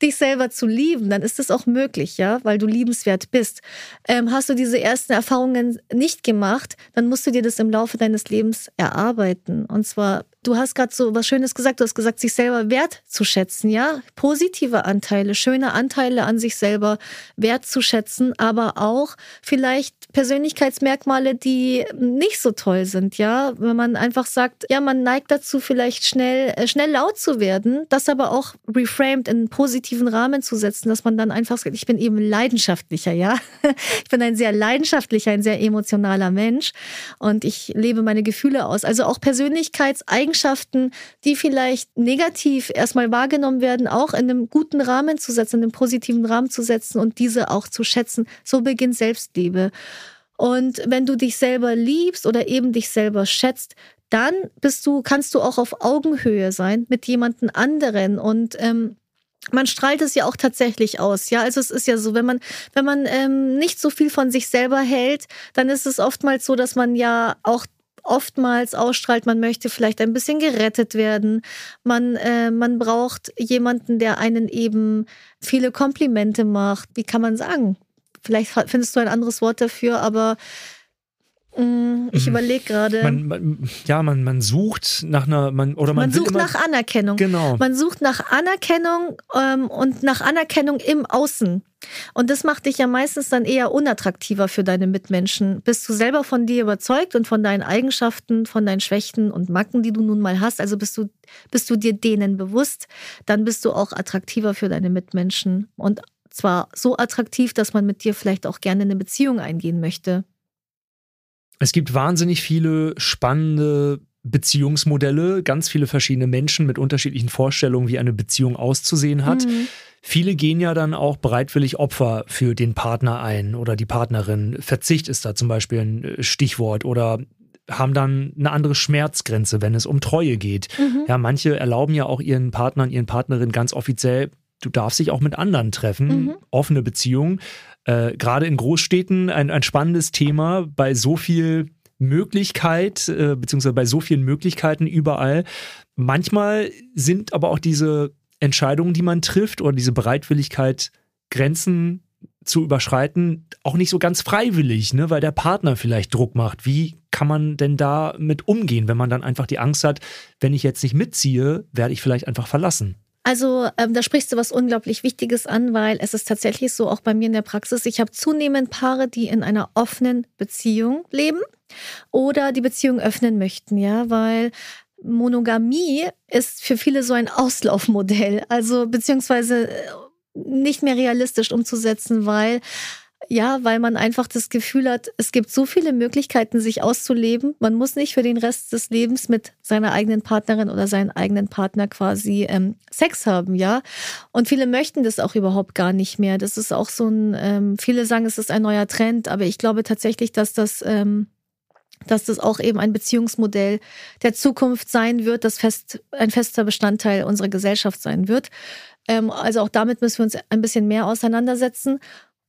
dich selber zu lieben. Dann ist es auch möglich, ja, weil du liebenswert bist. Ähm, hast du diese ersten Erfahrungen nicht gemacht, dann musst du dir das im Laufe deines Lebens erarbeiten. Und zwar Du hast gerade so was Schönes gesagt. Du hast gesagt, sich selber wertzuschätzen, ja? Positive Anteile, schöne Anteile an sich selber wertzuschätzen, aber auch vielleicht Persönlichkeitsmerkmale, die nicht so toll sind, ja? Wenn man einfach sagt, ja, man neigt dazu, vielleicht schnell, äh, schnell laut zu werden, das aber auch reframed in einen positiven Rahmen zu setzen, dass man dann einfach sagt, ich bin eben leidenschaftlicher, ja? Ich bin ein sehr leidenschaftlicher, ein sehr emotionaler Mensch und ich lebe meine Gefühle aus. Also auch Persönlichkeitseigenschaften Eigenschaften, die vielleicht negativ erstmal wahrgenommen werden, auch in einem guten Rahmen zu setzen, in einem positiven Rahmen zu setzen und diese auch zu schätzen. So beginnt Selbstliebe. Und wenn du dich selber liebst oder eben dich selber schätzt, dann bist du, kannst du auch auf Augenhöhe sein mit jemandem anderen und ähm, man strahlt es ja auch tatsächlich aus, ja. Also es ist ja so, wenn man wenn man ähm, nicht so viel von sich selber hält, dann ist es oftmals so, dass man ja auch oftmals ausstrahlt, man möchte vielleicht ein bisschen gerettet werden. Man, äh, man braucht jemanden, der einen eben viele Komplimente macht. Wie kann man sagen? Vielleicht findest du ein anderes Wort dafür, aber mm, ich mhm. überlege gerade. Man, man, ja, man, man sucht nach einer, man, oder man, man sucht nach Anerkennung. Genau. Man sucht nach Anerkennung ähm, und nach Anerkennung im Außen. Und das macht dich ja meistens dann eher unattraktiver für deine Mitmenschen. Bist du selber von dir überzeugt und von deinen Eigenschaften, von deinen Schwächen und Macken, die du nun mal hast, also bist du, bist du dir denen bewusst, dann bist du auch attraktiver für deine Mitmenschen. Und zwar so attraktiv, dass man mit dir vielleicht auch gerne eine Beziehung eingehen möchte. Es gibt wahnsinnig viele spannende Beziehungsmodelle, ganz viele verschiedene Menschen mit unterschiedlichen Vorstellungen, wie eine Beziehung auszusehen hat. Mhm. Viele gehen ja dann auch bereitwillig Opfer für den Partner ein oder die Partnerin. Verzicht ist da zum Beispiel ein äh, Stichwort oder haben dann eine andere Schmerzgrenze, wenn es um Treue geht. Mhm. Ja, manche erlauben ja auch ihren Partnern, ihren Partnerinnen ganz offiziell, du darfst dich auch mit anderen treffen, mhm. offene Beziehungen. Äh, Gerade in Großstädten ein, ein spannendes Thema bei so viel Möglichkeit, äh, beziehungsweise bei so vielen Möglichkeiten überall. Manchmal sind aber auch diese Entscheidungen, die man trifft oder diese Bereitwilligkeit, Grenzen zu überschreiten, auch nicht so ganz freiwillig, ne? weil der Partner vielleicht Druck macht. Wie kann man denn da mit umgehen, wenn man dann einfach die Angst hat, wenn ich jetzt nicht mitziehe, werde ich vielleicht einfach verlassen? Also ähm, da sprichst du was unglaublich Wichtiges an, weil es ist tatsächlich so, auch bei mir in der Praxis, ich habe zunehmend Paare, die in einer offenen Beziehung leben oder die Beziehung öffnen möchten, ja, weil Monogamie ist für viele so ein Auslaufmodell, also beziehungsweise äh, nicht mehr realistisch umzusetzen, weil ja, weil man einfach das Gefühl hat, es gibt so viele Möglichkeiten, sich auszuleben. Man muss nicht für den Rest des Lebens mit seiner eigenen Partnerin oder seinem eigenen Partner quasi ähm, Sex haben, ja. Und viele möchten das auch überhaupt gar nicht mehr. Das ist auch so ein, ähm, viele sagen, es ist ein neuer Trend, aber ich glaube tatsächlich, dass das ähm, dass das auch eben ein Beziehungsmodell der Zukunft sein wird, das fest, ein fester Bestandteil unserer Gesellschaft sein wird. Ähm, also auch damit müssen wir uns ein bisschen mehr auseinandersetzen.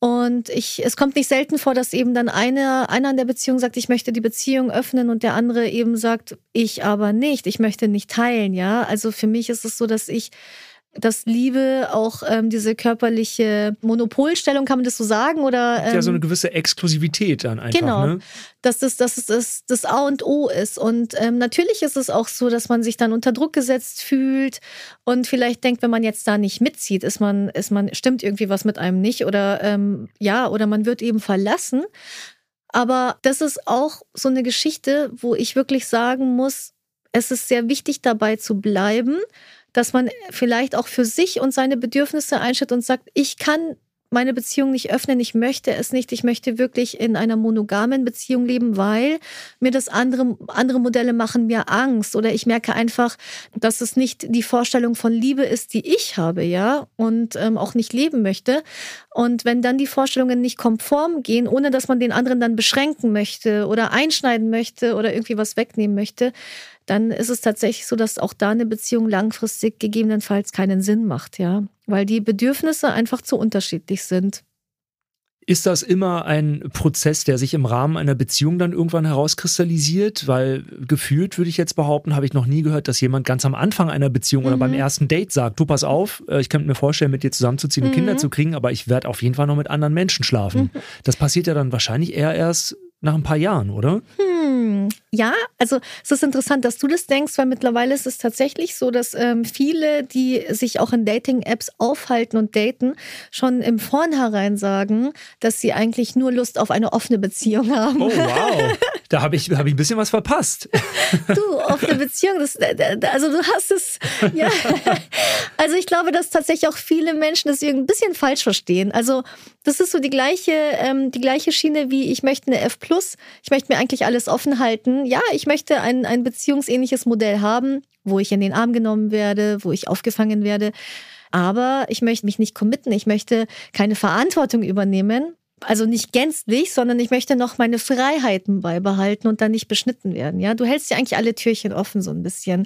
Und ich, es kommt nicht selten vor, dass eben dann einer, einer in der Beziehung sagt, ich möchte die Beziehung öffnen und der andere eben sagt, ich aber nicht, ich möchte nicht teilen, ja. Also für mich ist es so, dass ich dass Liebe auch ähm, diese körperliche Monopolstellung, kann man das so sagen? Oder, ähm, ja, so eine gewisse Exklusivität dann einfach. Genau, ne? dass das, dass es das, das A und O ist. Und ähm, natürlich ist es auch so, dass man sich dann unter Druck gesetzt fühlt und vielleicht denkt, wenn man jetzt da nicht mitzieht, ist man, ist man, stimmt irgendwie was mit einem nicht oder ähm, ja, oder man wird eben verlassen. Aber das ist auch so eine Geschichte, wo ich wirklich sagen muss, es ist sehr wichtig dabei zu bleiben dass man vielleicht auch für sich und seine Bedürfnisse einschätzt und sagt, ich kann meine Beziehung nicht öffnen, ich möchte es nicht, ich möchte wirklich in einer monogamen Beziehung leben, weil mir das andere, andere Modelle machen mir Angst oder ich merke einfach, dass es nicht die Vorstellung von Liebe ist, die ich habe, ja, und ähm, auch nicht leben möchte. Und wenn dann die Vorstellungen nicht konform gehen, ohne dass man den anderen dann beschränken möchte oder einschneiden möchte oder irgendwie was wegnehmen möchte, dann ist es tatsächlich so, dass auch da eine Beziehung langfristig gegebenenfalls keinen Sinn macht, ja, weil die Bedürfnisse einfach zu unterschiedlich sind. Ist das immer ein Prozess, der sich im Rahmen einer Beziehung dann irgendwann herauskristallisiert? Weil gefühlt würde ich jetzt behaupten, habe ich noch nie gehört, dass jemand ganz am Anfang einer Beziehung mhm. oder beim mhm. ersten Date sagt, du pass auf, äh, ich könnte mir vorstellen, mit dir zusammenzuziehen und mhm. Kinder zu kriegen, aber ich werde auf jeden Fall noch mit anderen Menschen schlafen. Mhm. Das passiert ja dann wahrscheinlich eher erst nach ein paar Jahren, oder? Hm, ja, also es ist interessant, dass du das denkst, weil mittlerweile ist es tatsächlich so, dass ähm, viele, die sich auch in Dating-Apps aufhalten und daten, schon im Vornherein sagen, dass sie eigentlich nur Lust auf eine offene Beziehung haben. Oh, wow. Da habe ich, hab ich ein bisschen was verpasst. Du, offene Beziehung, das, also du hast es, ja. Also ich glaube, dass tatsächlich auch viele Menschen das ein bisschen falsch verstehen. Also das ist so die gleiche, ähm, die gleiche Schiene wie ich möchte eine F+. Ich möchte mir eigentlich alles offen halten. Ja, ich möchte ein, ein beziehungsähnliches Modell haben, wo ich in den Arm genommen werde, wo ich aufgefangen werde. Aber ich möchte mich nicht committen. Ich möchte keine Verantwortung übernehmen. Also nicht gänzlich, sondern ich möchte noch meine Freiheiten beibehalten und dann nicht beschnitten werden. Ja, du hältst ja eigentlich alle Türchen offen so ein bisschen.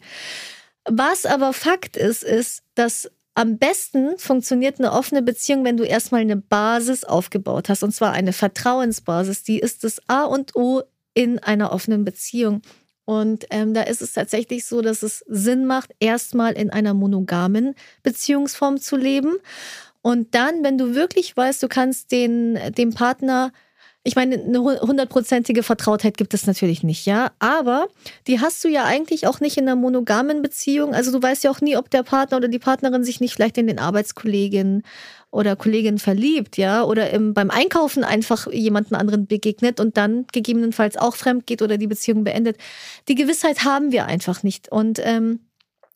Was aber Fakt ist, ist, dass am besten funktioniert eine offene Beziehung, wenn du erstmal eine Basis aufgebaut hast, und zwar eine Vertrauensbasis. Die ist das A und O in einer offenen Beziehung. Und ähm, da ist es tatsächlich so, dass es Sinn macht, erstmal in einer monogamen Beziehungsform zu leben. Und dann, wenn du wirklich weißt, du kannst den, dem Partner ich meine, eine hundertprozentige Vertrautheit gibt es natürlich nicht, ja. Aber die hast du ja eigentlich auch nicht in einer monogamen Beziehung. Also du weißt ja auch nie, ob der Partner oder die Partnerin sich nicht vielleicht in den Arbeitskollegen oder Kollegin verliebt, ja, oder im, beim Einkaufen einfach jemanden anderen begegnet und dann gegebenenfalls auch fremd geht oder die Beziehung beendet. Die Gewissheit haben wir einfach nicht. Und ähm,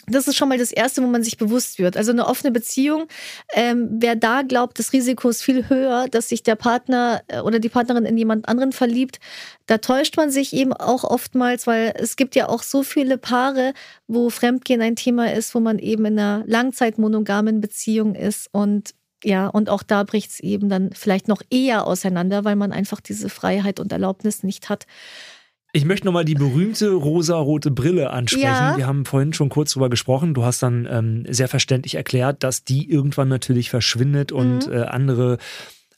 Das ist schon mal das Erste, wo man sich bewusst wird. Also eine offene Beziehung, ähm, wer da glaubt, das Risiko ist viel höher, dass sich der Partner äh, oder die Partnerin in jemand anderen verliebt, da täuscht man sich eben auch oftmals, weil es gibt ja auch so viele Paare, wo Fremdgehen ein Thema ist, wo man eben in einer langzeitmonogamen Beziehung ist und ja, und auch da bricht es eben dann vielleicht noch eher auseinander, weil man einfach diese Freiheit und Erlaubnis nicht hat. Ich möchte nochmal die berühmte rosa-rote Brille ansprechen. Ja. Wir haben vorhin schon kurz drüber gesprochen. Du hast dann ähm, sehr verständlich erklärt, dass die irgendwann natürlich verschwindet und mhm. äh, andere,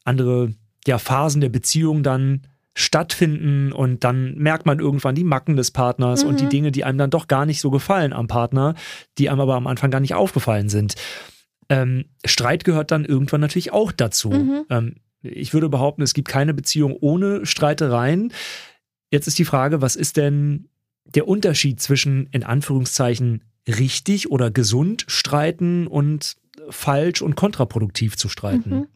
andere ja, Phasen der Beziehung dann stattfinden und dann merkt man irgendwann die Macken des Partners mhm. und die mhm. Dinge, die einem dann doch gar nicht so gefallen am Partner, die einem aber am Anfang gar nicht aufgefallen sind. Ähm, Streit gehört dann irgendwann natürlich auch dazu. Mhm. Ähm, ich würde behaupten, es gibt keine Beziehung ohne Streitereien. Jetzt ist die Frage, was ist denn der Unterschied zwischen in Anführungszeichen richtig oder gesund streiten und falsch und kontraproduktiv zu streiten? Mhm.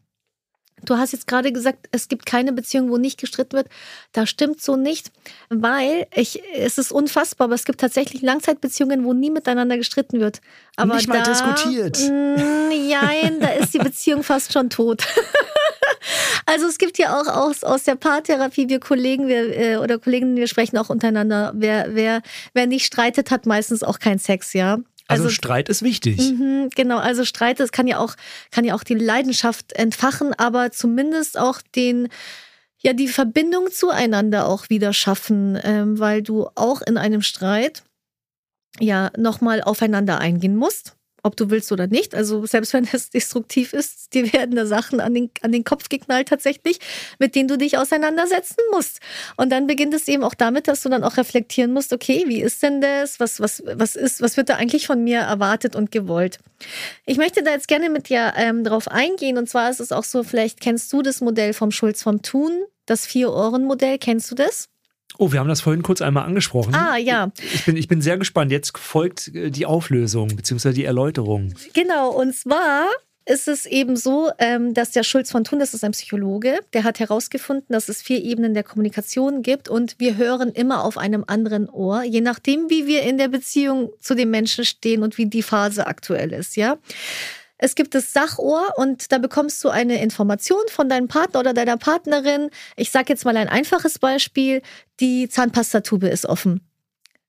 Du hast jetzt gerade gesagt, es gibt keine Beziehung, wo nicht gestritten wird. Da stimmt so nicht, weil ich, es ist unfassbar, aber es gibt tatsächlich Langzeitbeziehungen, wo nie miteinander gestritten wird. Aber nicht mal da, diskutiert. Nein, da ist die Beziehung fast schon tot. Also es gibt ja auch aus, aus der Paartherapie, wir Kollegen wir, äh, oder Kolleginnen, wir sprechen auch untereinander. Wer, wer, wer nicht streitet, hat meistens auch keinen Sex, ja. Also, also Streit ist wichtig. Mh, genau, also Streit, das kann ja auch, kann ja auch die Leidenschaft entfachen, aber zumindest auch den, ja, die Verbindung zueinander auch wieder schaffen, ähm, weil du auch in einem Streit ja nochmal aufeinander eingehen musst ob du willst oder nicht. Also selbst wenn es destruktiv ist, dir werden da Sachen an den, an den Kopf geknallt tatsächlich, mit denen du dich auseinandersetzen musst. Und dann beginnt es eben auch damit, dass du dann auch reflektieren musst, okay, wie ist denn das? Was, was, was ist, was wird da eigentlich von mir erwartet und gewollt? Ich möchte da jetzt gerne mit dir ähm, drauf eingehen. Und zwar ist es auch so, vielleicht kennst du das Modell vom Schulz vom Tun, das Vier-Ohren-Modell. Kennst du das? Oh, wir haben das vorhin kurz einmal angesprochen. Ah, ja. Ich bin, ich bin sehr gespannt. Jetzt folgt äh, die Auflösung bzw. die Erläuterung. Genau, und zwar ist es eben so, ähm, dass der Schulz von Thun, das ist ein Psychologe, der hat herausgefunden, dass es vier Ebenen der Kommunikation gibt und wir hören immer auf einem anderen Ohr, je nachdem, wie wir in der Beziehung zu dem Menschen stehen und wie die Phase aktuell ist, ja. Es gibt das Sachohr und da bekommst du eine Information von deinem Partner oder deiner Partnerin. Ich sage jetzt mal ein einfaches Beispiel. Die Zahnpastatube ist offen.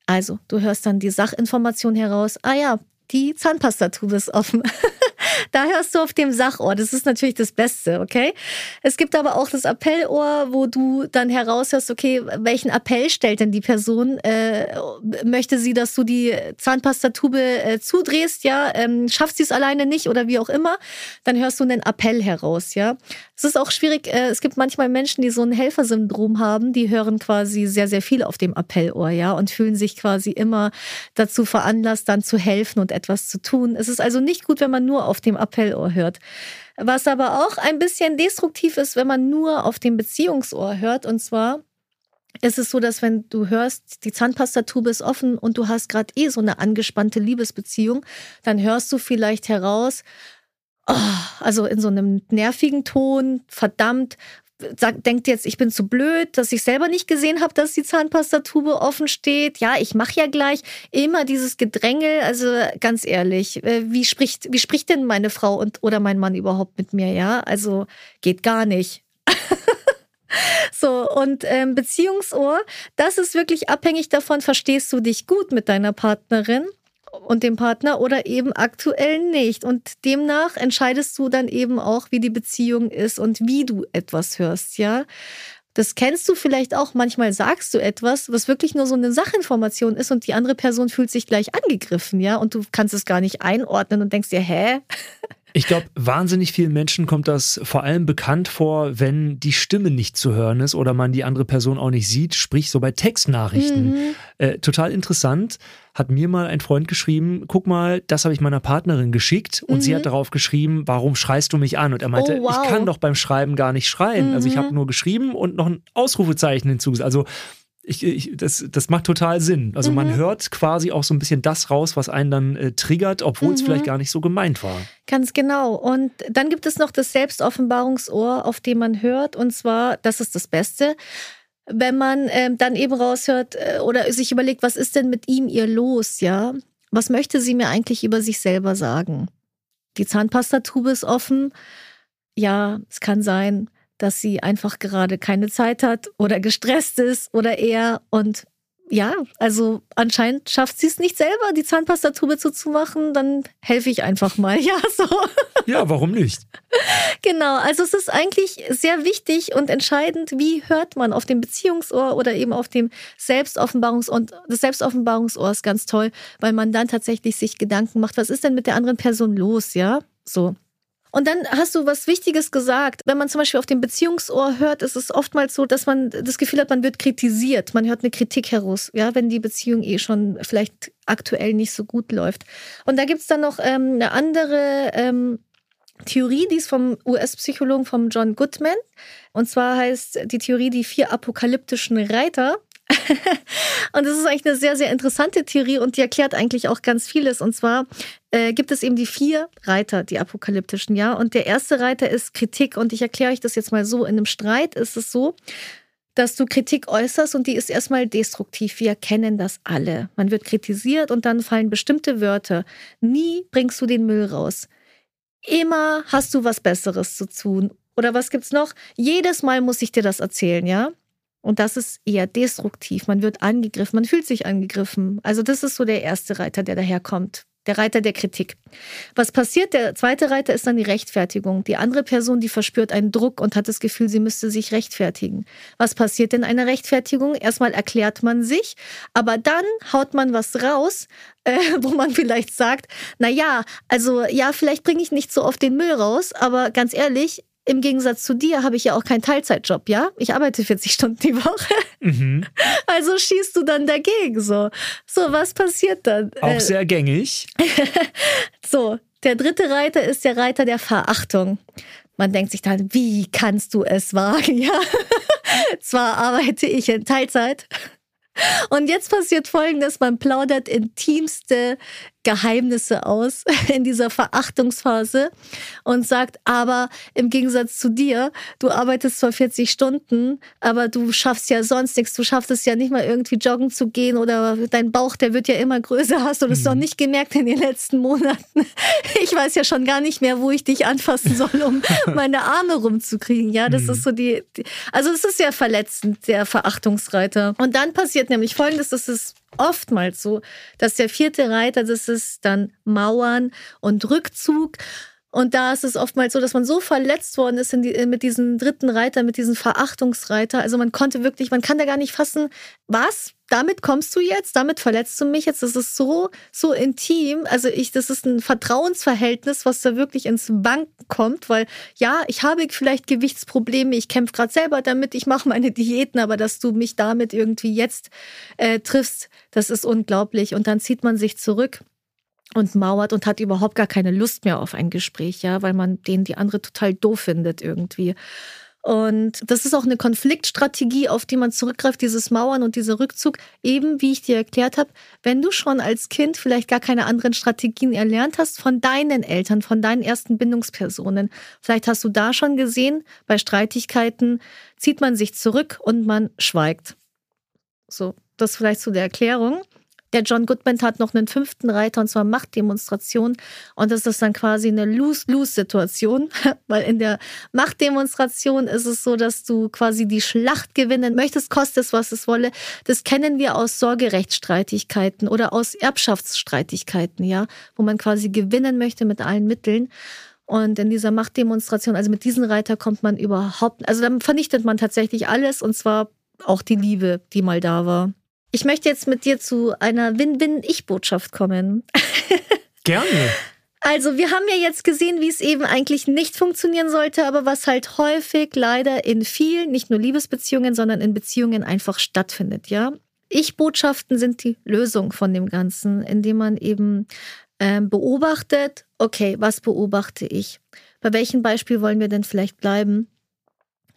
Also, du hörst dann die Sachinformation heraus. Ah ja, die Zahnpastatube ist offen. da hörst du auf dem Sachohr. Das ist natürlich das Beste, okay? Es gibt aber auch das Appellohr, wo du dann heraushörst, okay, welchen Appell stellt denn die Person? Äh, möchte sie, dass du die Zahnpastatube äh, zudrehst, ja? Ähm, schafft sie es alleine nicht oder wie auch immer? Dann hörst du einen Appell heraus, ja? Es ist auch schwierig. Äh, es gibt manchmal Menschen, die so ein Helfersyndrom haben, die hören quasi sehr, sehr viel auf dem Appellohr, ja? Und fühlen sich quasi immer dazu veranlasst, dann zu helfen und etwas zu tun. Es ist also nicht gut, wenn man nur auf dem Appellohr hört. Was aber auch ein bisschen destruktiv ist, wenn man nur auf dem Beziehungsohr hört. Und zwar ist es so, dass wenn du hörst, die Zahnpastatube ist offen und du hast gerade eh so eine angespannte Liebesbeziehung, dann hörst du vielleicht heraus, oh, also in so einem nervigen Ton, verdammt, sagt, denkt jetzt, ich bin zu blöd, dass ich selber nicht gesehen habe, dass die Zahnpastatube offen steht. Ja, ich mache ja gleich immer dieses Gedrängel. Also ganz ehrlich, äh, wie spricht, wie spricht denn meine Frau und oder mein Mann überhaupt mit mir? Ja, also geht gar nicht. So, und ähm, Beziehungsohr, das ist wirklich abhängig davon, verstehst du dich gut mit deiner Partnerin und dem Partner oder eben aktuell nicht. Und demnach entscheidest du dann eben auch, wie die Beziehung ist und wie du etwas hörst, ja. Das kennst du vielleicht auch. Manchmal sagst du etwas, was wirklich nur so eine Sachinformation ist und die andere Person fühlt sich gleich angegriffen, ja. Und du kannst es gar nicht einordnen und denkst dir, hä? Ich glaube, wahnsinnig vielen Menschen kommt das vor allem bekannt vor, wenn die Stimme nicht zu hören ist oder man die andere Person auch nicht sieht, sprich so bei Textnachrichten. Mhm. Äh, total interessant, hat mir mal ein Freund geschrieben, guck mal, das habe ich meiner Partnerin geschickt und mhm. sie hat darauf geschrieben, warum schreist du mich an? Und er meinte, oh, wow. ich kann doch beim Schreiben gar nicht schreien. Mhm. Also ich habe mhm. nur geschrieben und noch ein Ausrufezeichen hinzugesetzt. Also ich, ich, das, das macht total Sinn. Also mhm. man hört quasi auch so ein bisschen das raus, was einen dann äh, triggert, obwohl es mhm. vielleicht gar nicht so gemeint war. Ganz genau. Und dann gibt es noch das Selbstoffenbarungsohr, auf dem man hört. Und zwar, das ist das Beste, wenn man ähm, dann eben raushört äh, oder sich überlegt, was ist denn mit ihm ihr los, ja? was möchte sie mir eigentlich über sich selber sagen? Die Zahnpastatube ist offen. Ja, es kann sein, dass sie einfach gerade keine Zeit hat oder gestresst ist oder eher und ja, also anscheinend schafft sie es nicht selber, die Zahnpastatube zuzumachen, dann helfe ich einfach mal. Ja, so. Ja, warum nicht? Genau, also es ist eigentlich sehr wichtig und entscheidend, wie hört man auf dem Beziehungsohr oder eben auf dem Selbstoffenbarungsohr. Und das Selbstoffenbarungsohr ist ganz toll, weil man dann tatsächlich sich Gedanken macht, was ist denn mit der anderen Person los, ja? So. Und dann hast du was Wichtiges gesagt. Wenn man zum Beispiel auf dem Beziehungsohr hört, ist es oftmals so, dass man das Gefühl hat, man wird kritisiert. Man hört eine Kritik heraus, ja, wenn die Beziehung eh schon vielleicht aktuell nicht so gut läuft. Und da gibt es dann noch ähm, eine andere ähm, Theorie, die ist vom US-Psychologen vom John Goodman. Und zwar heißt die Theorie die vier apokalyptischen Reiter. und das ist eigentlich eine sehr, sehr interessante Theorie und die erklärt eigentlich auch ganz vieles. Und zwar äh, gibt es eben die vier Reiter, die apokalyptischen, ja. Und der erste Reiter ist Kritik. Und ich erkläre euch das jetzt mal so. In einem Streit ist es so, dass du Kritik äußerst und die ist erstmal destruktiv. Wir kennen das alle. Man wird kritisiert und dann fallen bestimmte Wörter. Nie bringst du den Müll raus. Immer hast du was Besseres zu tun. Oder was gibt's noch? Jedes Mal muss ich dir das erzählen, ja? Und das ist eher destruktiv. Man wird angegriffen, man fühlt sich angegriffen. Also das ist so der erste Reiter, der daherkommt. Der Reiter der Kritik. Was passiert? Der zweite Reiter ist dann die Rechtfertigung. Die andere Person, die verspürt einen Druck und hat das Gefühl, sie müsste sich rechtfertigen. Was passiert in einer Rechtfertigung? Erstmal erklärt man sich, aber dann haut man was raus, äh, wo man vielleicht sagt, na ja, also ja, vielleicht bringe ich nicht so oft den Müll raus, aber ganz ehrlich, im Gegensatz zu dir habe ich ja auch keinen Teilzeitjob, ja? Ich arbeite 40 Stunden die Woche. Mhm. Also schießt du dann dagegen so. So, was passiert dann? Auch äh, sehr gängig. so, der dritte Reiter ist der Reiter der Verachtung. Man denkt sich dann, wie kannst du es wagen, ja? Zwar arbeite ich in Teilzeit, und jetzt passiert Folgendes, man plaudert intimste Geheimnisse aus in dieser Verachtungsphase und sagt, aber im Gegensatz zu dir, du arbeitest zwar 40 Stunden, aber du schaffst ja sonst nichts. Du schaffst es ja nicht mal irgendwie joggen zu gehen oder dein Bauch, der wird ja immer größer. Hast du das mhm. noch nicht gemerkt in den letzten Monaten? Ich weiß ja schon gar nicht mehr, wo ich dich anfassen soll, um meine Arme rumzukriegen. Ja, das mhm. ist so die, die, also es ist sehr verletzend, der Verachtungsreiter. Und dann passiert nämlich Folgendes, das ist oftmals so, dass der vierte Reiter, das ist dann Mauern und Rückzug. Und da ist es oftmals so, dass man so verletzt worden ist die, mit diesem dritten Reiter, mit diesem Verachtungsreiter. Also man konnte wirklich, man kann da gar nicht fassen, was? Damit kommst du jetzt? Damit verletzt du mich jetzt? Das ist so, so intim. Also ich, das ist ein Vertrauensverhältnis, was da wirklich ins Wanken kommt, weil ja, ich habe vielleicht Gewichtsprobleme, ich kämpfe gerade selber damit, ich mache meine Diäten, aber dass du mich damit irgendwie jetzt äh, triffst, das ist unglaublich. Und dann zieht man sich zurück und mauert und hat überhaupt gar keine Lust mehr auf ein Gespräch, ja, weil man den die andere total doof findet irgendwie. Und das ist auch eine Konfliktstrategie, auf die man zurückgreift, dieses Mauern und dieser Rückzug. Eben, wie ich dir erklärt habe, wenn du schon als Kind vielleicht gar keine anderen Strategien erlernt hast von deinen Eltern, von deinen ersten Bindungspersonen. Vielleicht hast du da schon gesehen, bei Streitigkeiten zieht man sich zurück und man schweigt. So, das vielleicht zu der Erklärung. Der John Goodman hat noch einen fünften Reiter und zwar Machtdemonstration. Und das ist dann quasi eine Lose-Lose-Situation, weil in der Machtdemonstration ist es so, dass du quasi die Schlacht gewinnen möchtest, kostet es, was es wolle. Das kennen wir aus Sorgerechtsstreitigkeiten oder aus Erbschaftsstreitigkeiten, ja, wo man quasi gewinnen möchte mit allen Mitteln. Und in dieser Machtdemonstration, also mit diesen Reiter kommt man überhaupt, also dann vernichtet man tatsächlich alles und zwar auch die Liebe, die mal da war. Ich möchte jetzt mit dir zu einer Win-Win-Ich-Botschaft kommen. Gerne. Also, wir haben ja jetzt gesehen, wie es eben eigentlich nicht funktionieren sollte, aber was halt häufig leider in vielen, nicht nur Liebesbeziehungen, sondern in Beziehungen einfach stattfindet, ja. Ich-Botschaften sind die Lösung von dem Ganzen, indem man eben ähm, beobachtet, okay, was beobachte ich? Bei welchem Beispiel wollen wir denn vielleicht bleiben?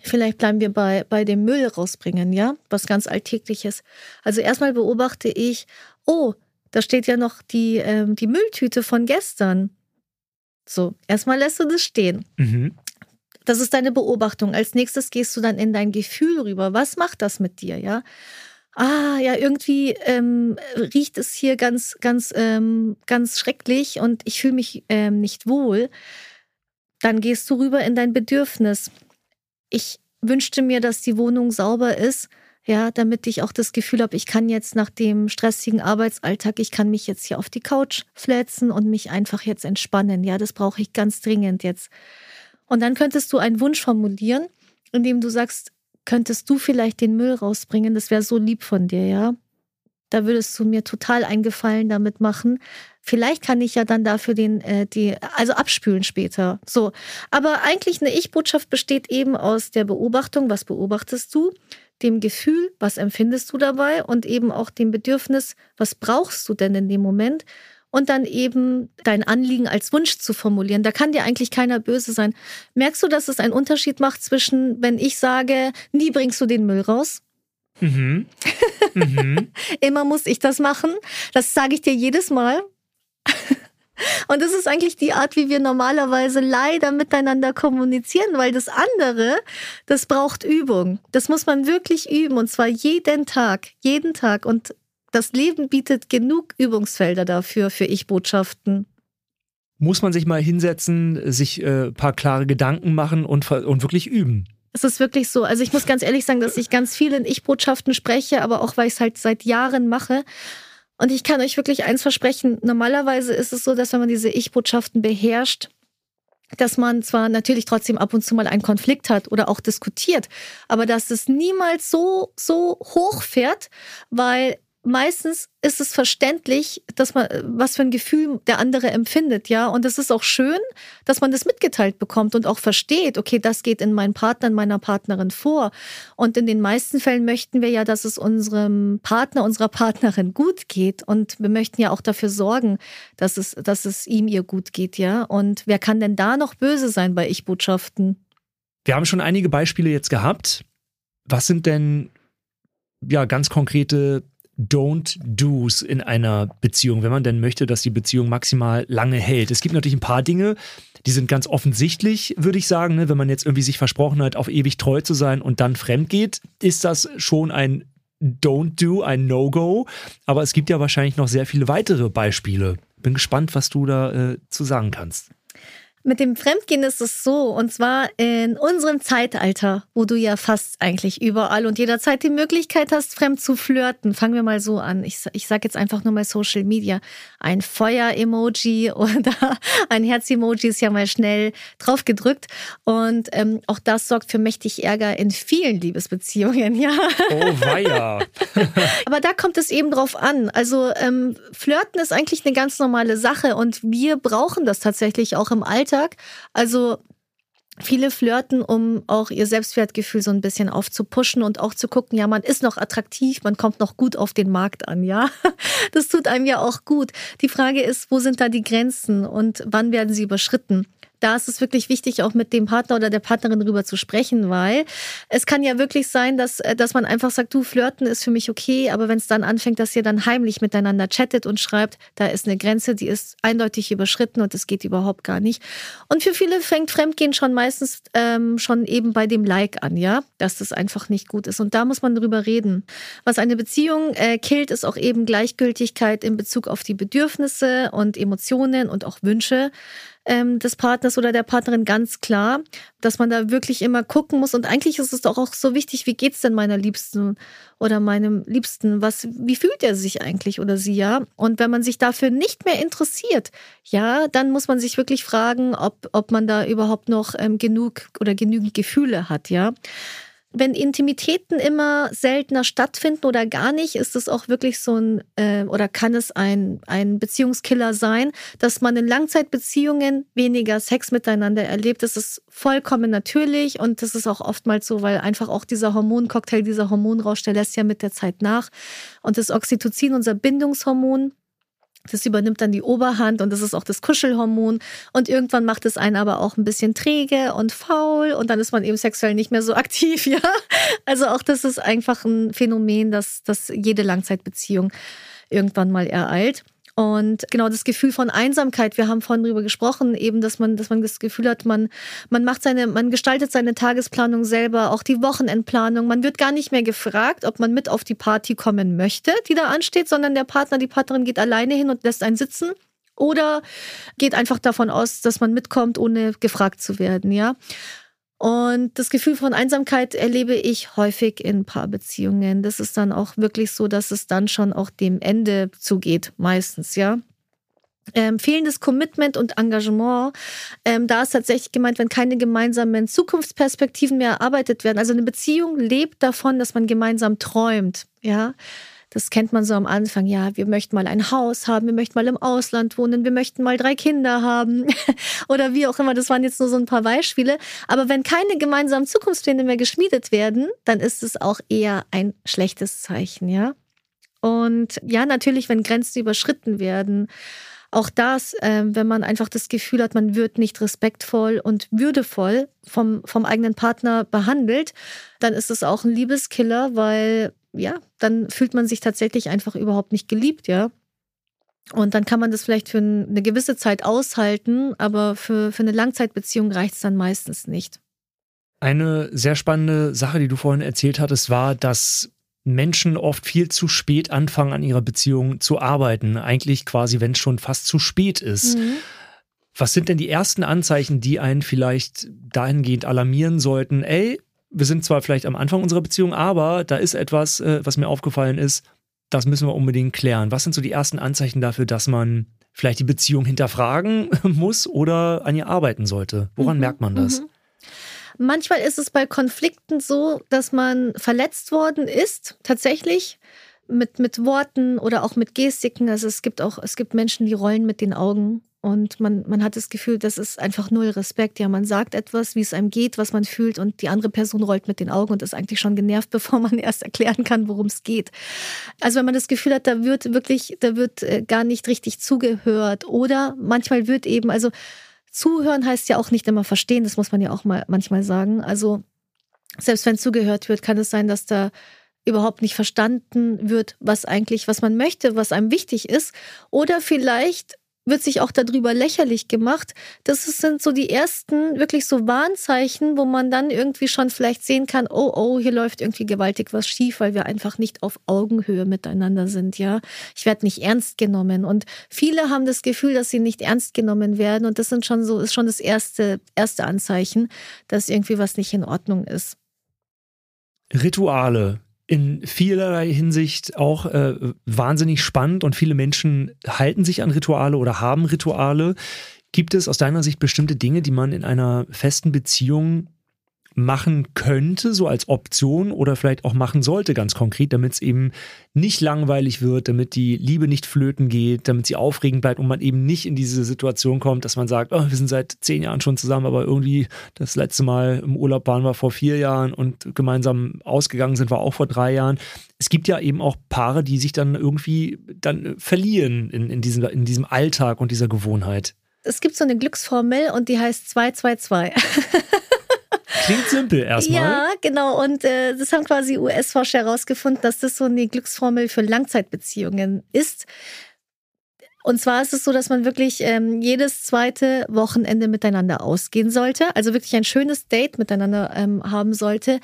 Vielleicht bleiben wir bei, bei dem Müll rausbringen, ja? Was ganz Alltägliches. Also erstmal beobachte ich, oh, da steht ja noch die, ähm, die Mülltüte von gestern. So, erstmal lässt du das stehen. Mhm. Das ist deine Beobachtung. Als nächstes gehst du dann in dein Gefühl rüber. Was macht das mit dir, ja? ah, ja, irgendwie ähm, riecht es hier ganz, ganz, ähm, ganz schrecklich und ich fühle mich ähm, nicht wohl, dann gehst du rüber in dein Bedürfnis. Ich wünschte mir, dass die Wohnung sauber ist, ja, damit ich auch das Gefühl habe, ich kann jetzt nach dem stressigen Arbeitsalltag, ich kann mich jetzt hier auf die Couch flätzen und mich einfach jetzt entspannen. Ja, das brauche ich ganz dringend jetzt. Und dann könntest du einen Wunsch formulieren, indem du sagst, könntest du vielleicht den Müll rausbringen? Das wäre so lieb von dir, ja. Da würdest du mir total einen Gefallen damit machen. Vielleicht kann ich ja dann dafür den, äh, die, also abspülen später. So. Aber eigentlich eine Ich-Botschaft besteht eben aus der Beobachtung, was beobachtest du, dem Gefühl, was empfindest du dabei und eben auch dem Bedürfnis, was brauchst du denn in dem Moment? und dann eben dein Anliegen als Wunsch zu formulieren. Da kann dir eigentlich keiner böse sein. Merkst du, dass es einen Unterschied macht zwischen, wenn ich sage, nie bringst du den Müll raus? Mhm. Mhm. Immer muss ich das machen. Das sage ich dir jedes Mal. Und das ist eigentlich die Art, wie wir normalerweise leider miteinander kommunizieren, weil das andere, das braucht Übung. Das muss man wirklich üben und zwar jeden Tag, jeden Tag. Und das Leben bietet genug Übungsfelder dafür, für Ich-Botschaften. Muss man sich mal hinsetzen, sich ein äh, paar klare Gedanken machen und, und wirklich üben. Es ist wirklich so. Also ich muss ganz ehrlich sagen, dass ich ganz viel in Ich-Botschaften spreche, aber auch weil ich es halt seit Jahren mache. Und ich kann euch wirklich eins versprechen. Normalerweise ist es so, dass wenn man diese Ich-Botschaften beherrscht, dass man zwar natürlich trotzdem ab und zu mal einen Konflikt hat oder auch diskutiert, aber dass es niemals so, so hoch fährt, weil meistens ist es verständlich, dass man, was für ein Gefühl der andere empfindet, ja. Und es ist auch schön, dass man das mitgeteilt bekommt und auch versteht, okay, das geht in meinem Partner, in meiner Partnerin vor. Und in den meisten Fällen möchten wir ja, dass es unserem Partner, unserer Partnerin gut geht. Und wir möchten ja auch dafür sorgen, dass es, dass es ihm ihr gut geht, ja. Und wer kann denn da noch böse sein bei Ich-Botschaften? Wir haben schon einige Beispiele jetzt gehabt. Was sind denn ja ganz konkrete Don't-Dos in einer Beziehung, wenn man denn möchte, dass die Beziehung maximal lange hält. Es gibt natürlich ein paar Dinge, die sind ganz offensichtlich, würde ich sagen. Ne? Wenn man jetzt irgendwie sich versprochen hat, auf ewig treu zu sein und dann fremd geht, ist das schon ein Don't Do, ein No-Go. Aber es gibt ja wahrscheinlich noch sehr viele weitere Beispiele. Bin gespannt, was du da äh, zu sagen kannst. Mit dem Fremdgehen ist es so, und zwar in unserem Zeitalter, wo du ja fast eigentlich überall und jederzeit die Möglichkeit hast, fremd zu flirten. Fangen wir mal so an. Ich, ich sage jetzt einfach nur mal Social Media. Ein Feuer-Emoji oder ein Herz-Emoji ist ja mal schnell draufgedrückt. Und ähm, auch das sorgt für mächtig Ärger in vielen Liebesbeziehungen, ja. Oh, weia. Aber da kommt es eben drauf an. Also ähm, Flirten ist eigentlich eine ganz normale Sache und wir brauchen das tatsächlich auch im Alltag Alltag. Also Viele flirten, um auch ihr Selbstwertgefühl so ein bisschen aufzupuschen und auch zu gucken, ja, man ist noch attraktiv, man kommt noch gut auf den Markt an, ja. Das tut einem ja auch gut. Die Frage ist, wo sind da die Grenzen und wann werden sie überschritten? Da ist es wirklich wichtig, auch mit dem Partner oder der Partnerin drüber zu sprechen, weil es kann ja wirklich sein, dass, äh, dass man einfach sagt, du, flirten ist für mich okay, aber wenn es dann anfängt, dass ihr dann heimlich miteinander chattet und schreibt, da ist eine Grenze, die ist eindeutig überschritten und es geht überhaupt gar nicht. Und für viele fängt Fremdgehen schon meistens ähm, schon eben bei dem Like an, ja, dass das einfach nicht gut ist. Und da muss man drüber reden. Was eine Beziehung äh, killt, ist auch eben Gleichgültigkeit in Bezug auf die Bedürfnisse und Emotionen und auch Wünsche ähm, des Partners oder der Partnerin ganz klar, dass man da wirklich immer gucken muss. Und eigentlich ist es doch auch so wichtig, wie geht's denn meiner Liebsten oder meinem Liebsten? Was, wie fühlt er sich eigentlich oder sie ja? Und wenn man sich dafür nicht mehr interessiert, ja, dann muss man sich wirklich fragen, ob, ob man da überhaupt noch ähm, genug oder genügend Gefühle hat, ja wenn Intimitäten immer seltener stattfinden oder gar nicht, ist es auch wirklich so ein, äh, oder kann es ein, ein Beziehungskiller sein, dass man in Langzeitbeziehungen weniger Sex miteinander erlebt. Das ist vollkommen natürlich und das ist auch oftmals so, weil einfach auch dieser Hormoncocktail, dieser Hormonrausch, der lässt ja mit der Zeit nach. Und das Oxytocin, unser Bindungshormon, das übernimmt dann die Oberhand und das ist auch das Kuschelhormon. Und irgendwann macht es einen aber auch ein bisschen träge und faul und dann ist man eben sexuell nicht mehr so aktiv, ja. Also auch das ist einfach ein Phänomen, das, das jede Langzeitbeziehung irgendwann mal ereilt. Und genau das Gefühl von Einsamkeit, wir haben vorhin darüber gesprochen, eben, dass man, dass man das Gefühl hat, man, man macht seine, man gestaltet seine Tagesplanung selber, auch die Wochenendplanung. Man wird gar nicht mehr gefragt, ob man mit auf die Party kommen möchte, die da ansteht, sondern der Partner, die Partnerin geht alleine hin und lässt einen sitzen oder geht einfach davon aus, dass man mitkommt, ohne gefragt zu werden, ja. Und das Gefühl von Einsamkeit erlebe ich häufig in Paarbeziehungen. Das ist dann auch wirklich so, dass es dann schon auch dem Ende zugeht, meistens, ja. Ähm, fehlendes Commitment und Engagement. Ähm, da ist tatsächlich gemeint, wenn keine gemeinsamen Zukunftsperspektiven mehr erarbeitet werden. Also eine Beziehung lebt davon, dass man gemeinsam träumt. Ja, das kennt man so am Anfang. Ja, wir möchten mal ein Haus haben, wir möchten mal im Ausland wohnen, wir möchten mal drei Kinder haben oder wie auch immer. Das waren jetzt nur so ein paar Beispiele. Aber wenn keine gemeinsamen Zukunftspläne mehr geschmiedet werden, dann ist es auch eher ein schlechtes Zeichen, ja. Und ja, natürlich, wenn Grenzen überschritten werden. Auch das, äh, wenn man einfach das Gefühl hat, man wird nicht respektvoll und würdevoll vom, vom eigenen Partner behandelt, dann ist es auch ein Liebeskiller, weil ja, dann fühlt man sich tatsächlich einfach überhaupt nicht geliebt, ja. Und dann kann man das vielleicht für eine gewisse Zeit aushalten, aber für, für eine Langzeitbeziehung reicht es dann meistens nicht. Eine sehr spannende Sache, die du vorhin erzählt hattest, war, dass Menschen oft viel zu spät anfangen, an ihrer Beziehung zu arbeiten. Eigentlich quasi, wenn es schon fast zu spät ist. Mhm. Was sind denn die ersten Anzeichen, die einen vielleicht dahingehend alarmieren sollten? Ey, wir sind zwar vielleicht am Anfang unserer Beziehung, aber da ist etwas, äh, was mir aufgefallen ist, das müssen wir unbedingt klären. Was sind so die ersten Anzeichen dafür, dass man vielleicht die Beziehung hinterfragen muss oder an ihr arbeiten sollte? Woran mhm, merkt man das? Mhm. Manchmal ist es bei Konflikten so, dass man verletzt worden ist, tatsächlich mit, mit Worten oder auch mit Gestiken. Also es gibt auch, es gibt Menschen, die rollen mit den Augen und man, man hat das Gefühl, das ist einfach null Respekt. Ja, man sagt etwas, wie es einem geht, was man fühlt, und die andere Person rollt mit den Augen und ist eigentlich schon genervt, bevor man erst erklären kann, worum es geht. Also wenn man das Gefühl hat, da wird wirklich, da wird äh, gar nicht richtig zugehört. Oder manchmal wird eben, also zuhören heißt ja auch nicht immer verstehen, das muss man ja auch mal manchmal sagen. Also selbst wenn zugehört wird, kann es sein, dass da überhaupt nicht verstanden wird, was eigentlich, was man möchte, was einem wichtig ist. Oder vielleicht wird sich auch darüber lächerlich gemacht. Das sind so die ersten wirklich so Warnzeichen, wo man dann irgendwie schon vielleicht sehen kann, oh, oh, hier läuft irgendwie gewaltig was schief, weil wir einfach nicht auf Augenhöhe miteinander sind, ja. Ich werde nicht ernst genommen. Und viele haben das Gefühl, dass sie nicht ernst genommen werden. Und das sind schon so, ist schon das erste, erste Anzeichen, dass irgendwie was nicht in Ordnung ist. Rituale, in vielerlei Hinsicht auch äh, wahnsinnig spannend und viele Menschen halten sich an Rituale oder haben Rituale. Gibt es aus deiner Sicht bestimmte Dinge, die man in einer festen Beziehung machen könnte, so als Option oder vielleicht auch machen sollte, ganz konkret, damit es eben nicht langweilig wird, damit die Liebe nicht flöten geht, damit sie aufregend bleibt und man eben nicht in diese Situation kommt, dass man sagt, oh, wir sind seit zehn Jahren schon zusammen, aber irgendwie das letzte Mal im Urlaub waren wir vor vier Jahren und gemeinsam ausgegangen sind wir auch vor drei Jahren. Es gibt ja eben auch Paare, die sich dann irgendwie dann verlieren in, in, diesem, in diesem Alltag und dieser Gewohnheit. Es gibt so eine Glücksformel und die heißt 222. Klingt simpel erstmal. Ja, genau. Und äh, das haben quasi US-Forscher herausgefunden, dass das so eine Glücksformel für Langzeitbeziehungen ist. Und zwar ist es so, dass man wirklich ähm, jedes zweite Wochenende miteinander ausgehen sollte. Also wirklich ein schönes Date miteinander ähm, haben sollte.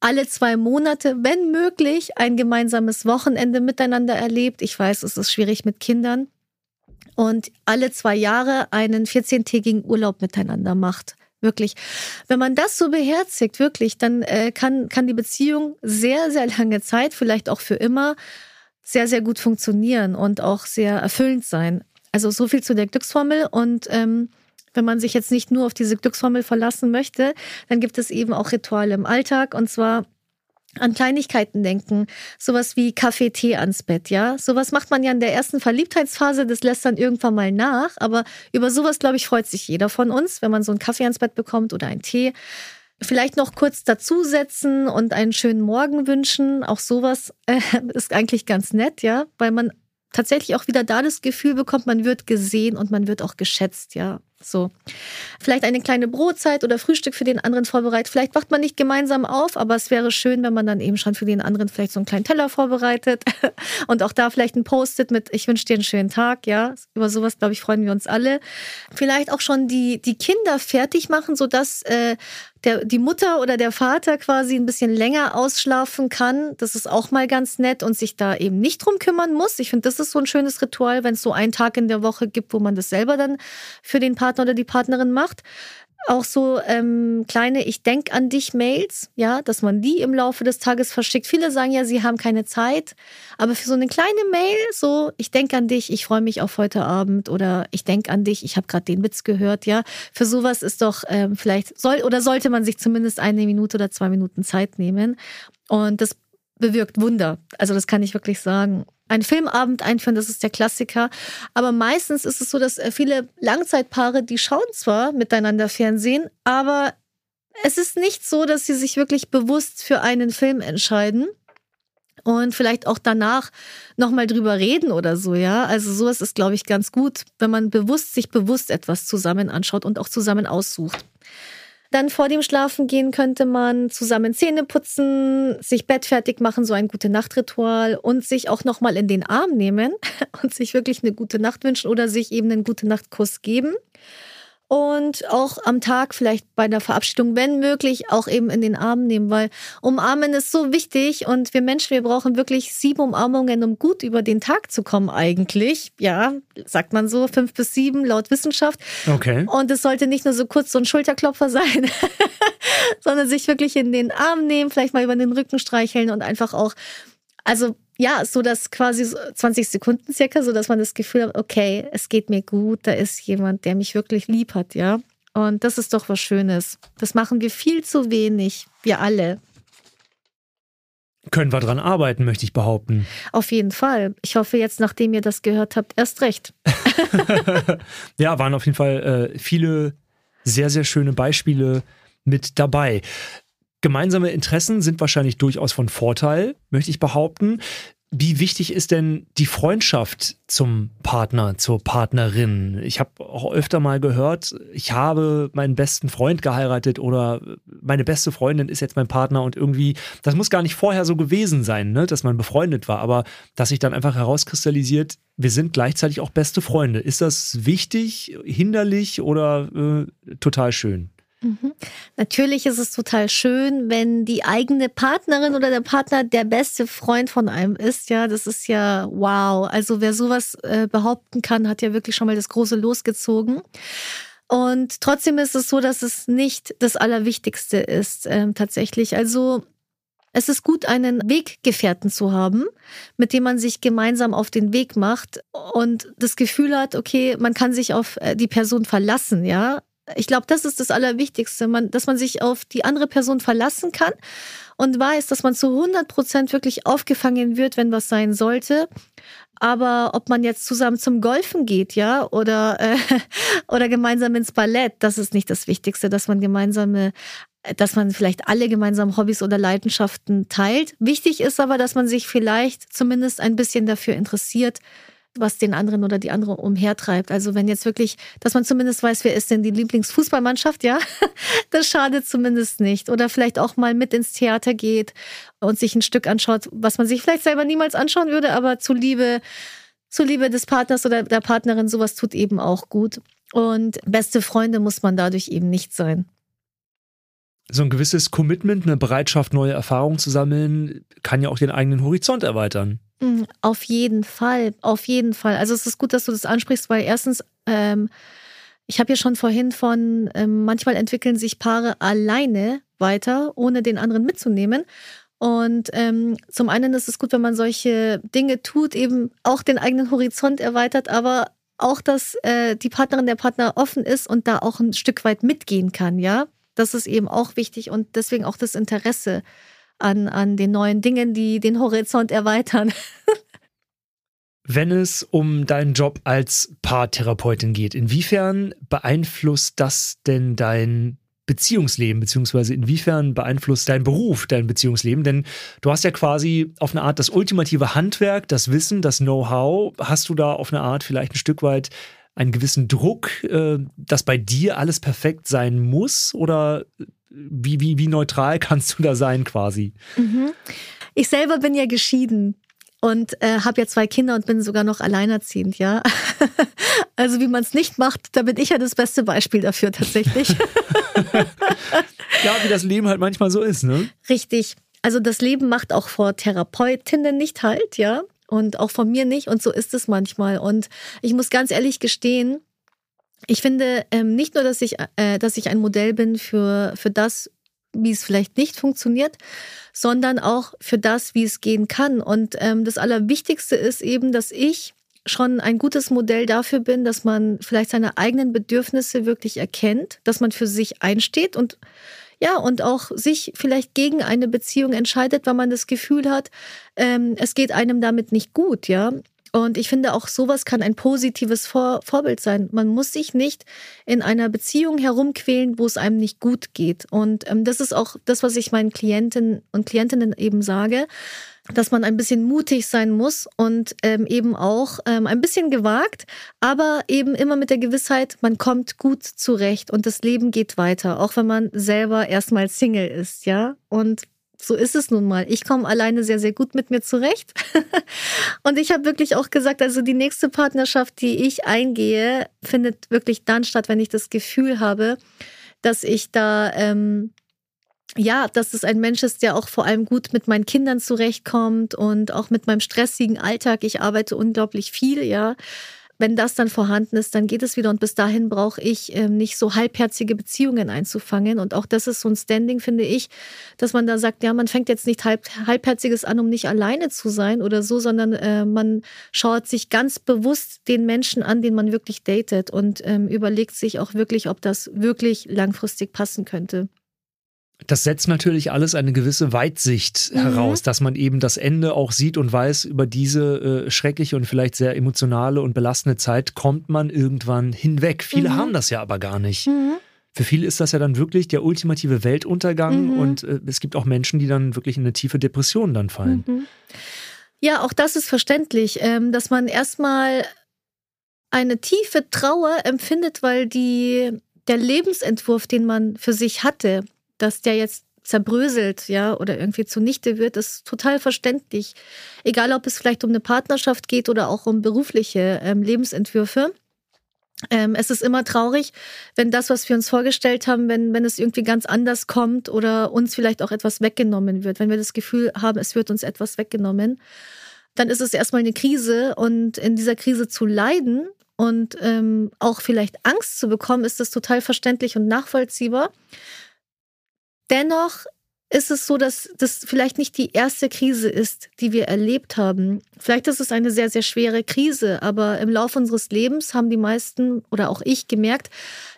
Alle zwei Monate, wenn möglich, ein gemeinsames Wochenende miteinander erlebt. Ich weiß, es ist schwierig mit Kindern. Und alle zwei Jahre einen 14-tägigen Urlaub miteinander macht. Wirklich. Wenn man das so beherzigt, wirklich, dann äh, kann, kann die Beziehung sehr, sehr lange Zeit, vielleicht auch für immer, sehr, sehr gut funktionieren und auch sehr erfüllend sein. Also so viel zu der Glücksformel. Und ähm, wenn man sich jetzt nicht nur auf diese Glücksformel verlassen möchte, dann gibt es eben auch Rituale im Alltag. Und zwar an Kleinigkeiten denken, sowas wie Kaffee, Tee ans Bett, ja. Sowas macht man ja in der ersten Verliebtheitsphase, das lässt dann irgendwann mal nach, aber über sowas, glaube ich, freut sich jeder von uns, wenn man so einen Kaffee ans Bett bekommt oder einen Tee. Vielleicht noch kurz dazusetzen und einen schönen Morgen wünschen, auch sowas äh, ist eigentlich ganz nett, ja, weil man tatsächlich auch wieder da das Gefühl bekommt, man wird gesehen und man wird auch geschätzt, ja. So. Vielleicht eine kleine Brotzeit oder Frühstück für den anderen vorbereitet. Vielleicht wacht man nicht gemeinsam auf, aber es wäre schön, wenn man dann eben schon für den anderen vielleicht so einen kleinen Teller vorbereitet und auch da vielleicht ein Post-it mit Ich wünsche dir einen schönen Tag. Ja, über sowas, glaube ich, freuen wir uns alle. Vielleicht auch schon die, die Kinder fertig machen, sodass äh, der, die Mutter oder der Vater quasi ein bisschen länger ausschlafen kann. Das ist auch mal ganz nett und sich da eben nicht drum kümmern muss. Ich finde, das ist so ein schönes Ritual, wenn es so einen Tag in der Woche gibt, wo man das selber dann für den Partner oder die Partnerin macht auch so ähm, kleine Ich denk an dich Mails, ja, dass man die im Laufe des Tages verschickt. Viele sagen ja, sie haben keine Zeit, aber für so eine kleine Mail, so ich denk an dich, ich freue mich auf heute Abend oder ich denk an dich, ich habe gerade den Witz gehört, ja, für sowas ist doch ähm, vielleicht soll oder sollte man sich zumindest eine Minute oder zwei Minuten Zeit nehmen und das bewirkt Wunder. Also das kann ich wirklich sagen einen Filmabend einführen, das ist der Klassiker. Aber meistens ist es so, dass äh, viele Langzeitpaare, die schauen zwar miteinander Fernsehen, aber es ist nicht so, dass sie sich wirklich bewusst für einen Film entscheiden und vielleicht auch danach nochmal drüber reden oder so, ja. Also sowas ist, glaube ich, ganz gut, wenn man bewusst sich bewusst etwas zusammen anschaut und auch zusammen aussucht. Dann vor dem Schlafengehen könnte man zusammen Zähne putzen, sich bettfertig machen, so ein gute Nachtritual und sich auch nochmal in den Arm nehmen und sich wirklich eine gute Nacht wünschen oder sich eben einen gute Nachtkuss geben und auch am Tag vielleicht bei der Verabschiedung, wenn möglich, auch eben in den Arm nehmen, weil umarmen ist so wichtig und wir Menschen, wir brauchen wirklich sieben Umarmungen, um gut über den Tag zu kommen eigentlich. Ja, sagt man so, fünf bis sieben laut Wissenschaft. Okay. Und es sollte nicht nur so kurz so ein Schulterklopfer sein, sondern sich wirklich in den Arm nehmen, vielleicht mal über den Rücken streicheln und einfach auch, also ja, so dass quasi 20 Sekunden circa, so dass man das Gefühl hat, okay, es geht mir gut, da ist jemand, der mich wirklich lieb hat, ja. Und das ist doch was Schönes. Das machen wir viel zu wenig, wir alle. Können wir dran arbeiten, möchte ich behaupten. Auf jeden Fall. Ich hoffe jetzt, nachdem ihr das gehört habt, erst recht. ja, waren auf jeden Fall äh, viele sehr, sehr schöne Beispiele mit dabei. Gemeinsame Interessen sind wahrscheinlich durchaus von Vorteil, möchte ich behaupten. Wie wichtig ist denn die Freundschaft zum Partner, zur Partnerin? Ich habe auch öfter mal gehört, ich habe meinen besten Freund geheiratet oder meine beste Freundin ist jetzt mein Partner und irgendwie, das muss gar nicht vorher so gewesen sein, ne, dass man befreundet war, aber dass sich dann einfach herauskristallisiert, wir sind gleichzeitig auch beste Freunde. Ist das wichtig, hinderlich oder äh, total schön? Mhm. Natürlich ist es total schön, wenn die eigene Partnerin oder der Partner der beste Freund von einem ist. Ja, das ist ja wow. Also wer sowas äh, behaupten kann, hat ja wirklich schon mal das große losgezogen. Und trotzdem ist es so, dass es nicht das Allerwichtigste ist, äh, tatsächlich. Also es ist gut, einen Weggefährten zu haben, mit dem man sich gemeinsam auf den Weg macht und das Gefühl hat, okay, man kann sich auf äh, die Person verlassen, ja ich glaube, das ist das Allerwichtigste, man, dass man sich auf die andere Person verlassen kann und weiß, dass man zu 100 Prozent wirklich aufgefangen wird, wenn was sein sollte. Aber ob man jetzt zusammen zum Golfen geht, ja, oder, äh, oder gemeinsam ins Ballett, das ist nicht das Wichtigste, dass man gemeinsame dass man vielleicht alle gemeinsam Hobbys oder Leidenschaften teilt. Wichtig ist aber, dass man sich vielleicht zumindest ein bisschen dafür interessiert, was den anderen oder die andere umhertreibt. Also wenn jetzt wirklich, dass man zumindest weiß, wer ist denn die Lieblingsfußballmannschaft, ja, das schadet zumindest nicht. Oder vielleicht auch mal mit ins Theater geht und sich ein Stück anschaut, was man sich vielleicht selber niemals anschauen würde, aber zuliebe, zuliebe des Partners oder der Partnerin, sowas tut eben auch gut. Und beste Freunde muss man dadurch eben nicht sein so ein gewisses Commitment, eine Bereitschaft, neue Erfahrungen zu sammeln, kann ja auch den eigenen Horizont erweitern. Mhm, auf jeden Fall, auf jeden Fall. Also es ist gut, dass du das ansprichst, weil erstens, ähm, ich habe ja schon vorhin von, ähm, manchmal entwickeln sich Paare alleine weiter, ohne den anderen mitzunehmen. Und ähm, zum einen ist es gut, wenn man solche Dinge tut, eben auch den eigenen Horizont erweitert, aber auch, dass äh, die Partnerin, der Partner offen ist und da auch ein Stück weit mitgehen kann, ja. Das ist eben auch wichtig und deswegen auch das Interesse an, an den neuen Dingen, die den Horizont erweitern. Wenn es um deinen Job als Paartherapeutin geht, inwiefern beeinflusst das denn dein Beziehungsleben, beziehungsweise inwiefern beeinflusst dein Beruf dein Beziehungsleben? Denn du hast ja quasi auf eine Art das ultimative Handwerk, das Wissen, das Know-how. Hast du da auf eine Art vielleicht ein Stück weit einen gewissen Druck, äh, dass bei dir alles perfekt sein muss? Oder wie, wie, wie neutral kannst du da sein quasi? Mhm. Ich selber bin ja geschieden und äh, habe ja zwei Kinder und bin sogar noch alleinerziehend, ja. also wie man es nicht macht, da bin ich ja das beste Beispiel dafür tatsächlich. ja, wie das Leben halt manchmal so ist, ne? Richtig. Also das Leben macht auch vor Therapeutinnen nicht halt, ja. Und auch von mir nicht. Und so ist es manchmal. Und ich muss ganz ehrlich gestehen, ich finde ähm, nicht nur, dass ich, äh, dass ich ein Modell bin für, für das, wie es vielleicht nicht funktioniert, sondern auch für das, wie es gehen kann. Und ähm, das Allerwichtigste ist eben, dass ich schon ein gutes Modell dafür bin, dass man vielleicht seine eigenen Bedürfnisse wirklich erkennt, dass man für sich einsteht und ja, und auch sich vielleicht gegen eine Beziehung entscheidet, weil man das Gefühl hat, ähm, es geht einem damit nicht gut, ja. Und ich finde, auch sowas kann ein positives Vor Vorbild sein. Man muss sich nicht in einer Beziehung herumquälen, wo es einem nicht gut geht. Und ähm, das ist auch das, was ich meinen Klienten und Klientinnen eben sage dass man ein bisschen mutig sein muss und ähm, eben auch ähm, ein bisschen gewagt, aber eben immer mit der Gewissheit, man kommt gut zurecht und das Leben geht weiter, auch wenn man selber erstmal Single ist, ja. Und so ist es nun mal. Ich komme alleine sehr, sehr gut mit mir zurecht. und ich habe wirklich auch gesagt, also die nächste Partnerschaft, die ich eingehe, findet wirklich dann statt, wenn ich das Gefühl habe, dass ich da, ähm, ja, dass es ein Mensch ist, der auch vor allem gut mit meinen Kindern zurechtkommt und auch mit meinem stressigen Alltag. Ich arbeite unglaublich viel, ja wenn das dann vorhanden ist, dann geht es wieder. Und bis dahin brauche ich ähm, nicht so halbherzige Beziehungen einzufangen. Und auch das ist so ein Standing, finde ich, dass man da sagt, ja, man fängt jetzt nicht halb, halbherziges an, um nicht alleine zu sein oder so, sondern äh, man schaut sich ganz bewusst den Menschen an, den man wirklich datet und ähm, überlegt sich auch wirklich, ob das wirklich langfristig passen könnte. Das setzt natürlich alles eine gewisse Weitsicht mhm. heraus, dass man eben das Ende auch sieht und weiß, über diese äh, schreckliche und vielleicht sehr emotionale und belastende Zeit kommt man irgendwann hinweg. Viele mhm. haben das ja aber gar nicht. Mhm. Für viele ist das ja dann wirklich der ultimative Weltuntergang mhm. und äh, es gibt auch Menschen, die dann wirklich in eine tiefe Depression dann fallen. Mhm. Ja, auch das ist verständlich, ähm, dass man erstmal eine tiefe Trauer empfindet, weil die, der Lebensentwurf, den man für sich hatte, dass der jetzt zerbröselt, ja, oder irgendwie zunichte wird, ist total verständlich. Egal, ob es vielleicht um eine Partnerschaft geht oder auch um berufliche ähm, Lebensentwürfe. Ähm, es ist immer traurig, wenn das, was wir uns vorgestellt haben, wenn, wenn es irgendwie ganz anders kommt oder uns vielleicht auch etwas weggenommen wird. Wenn wir das Gefühl haben, es wird uns etwas weggenommen, dann ist es erstmal eine Krise und in dieser Krise zu leiden und ähm, auch vielleicht Angst zu bekommen, ist das total verständlich und nachvollziehbar. Dennoch ist es so, dass das vielleicht nicht die erste Krise ist, die wir erlebt haben. Vielleicht ist es eine sehr, sehr schwere Krise, aber im Laufe unseres Lebens haben die meisten oder auch ich gemerkt,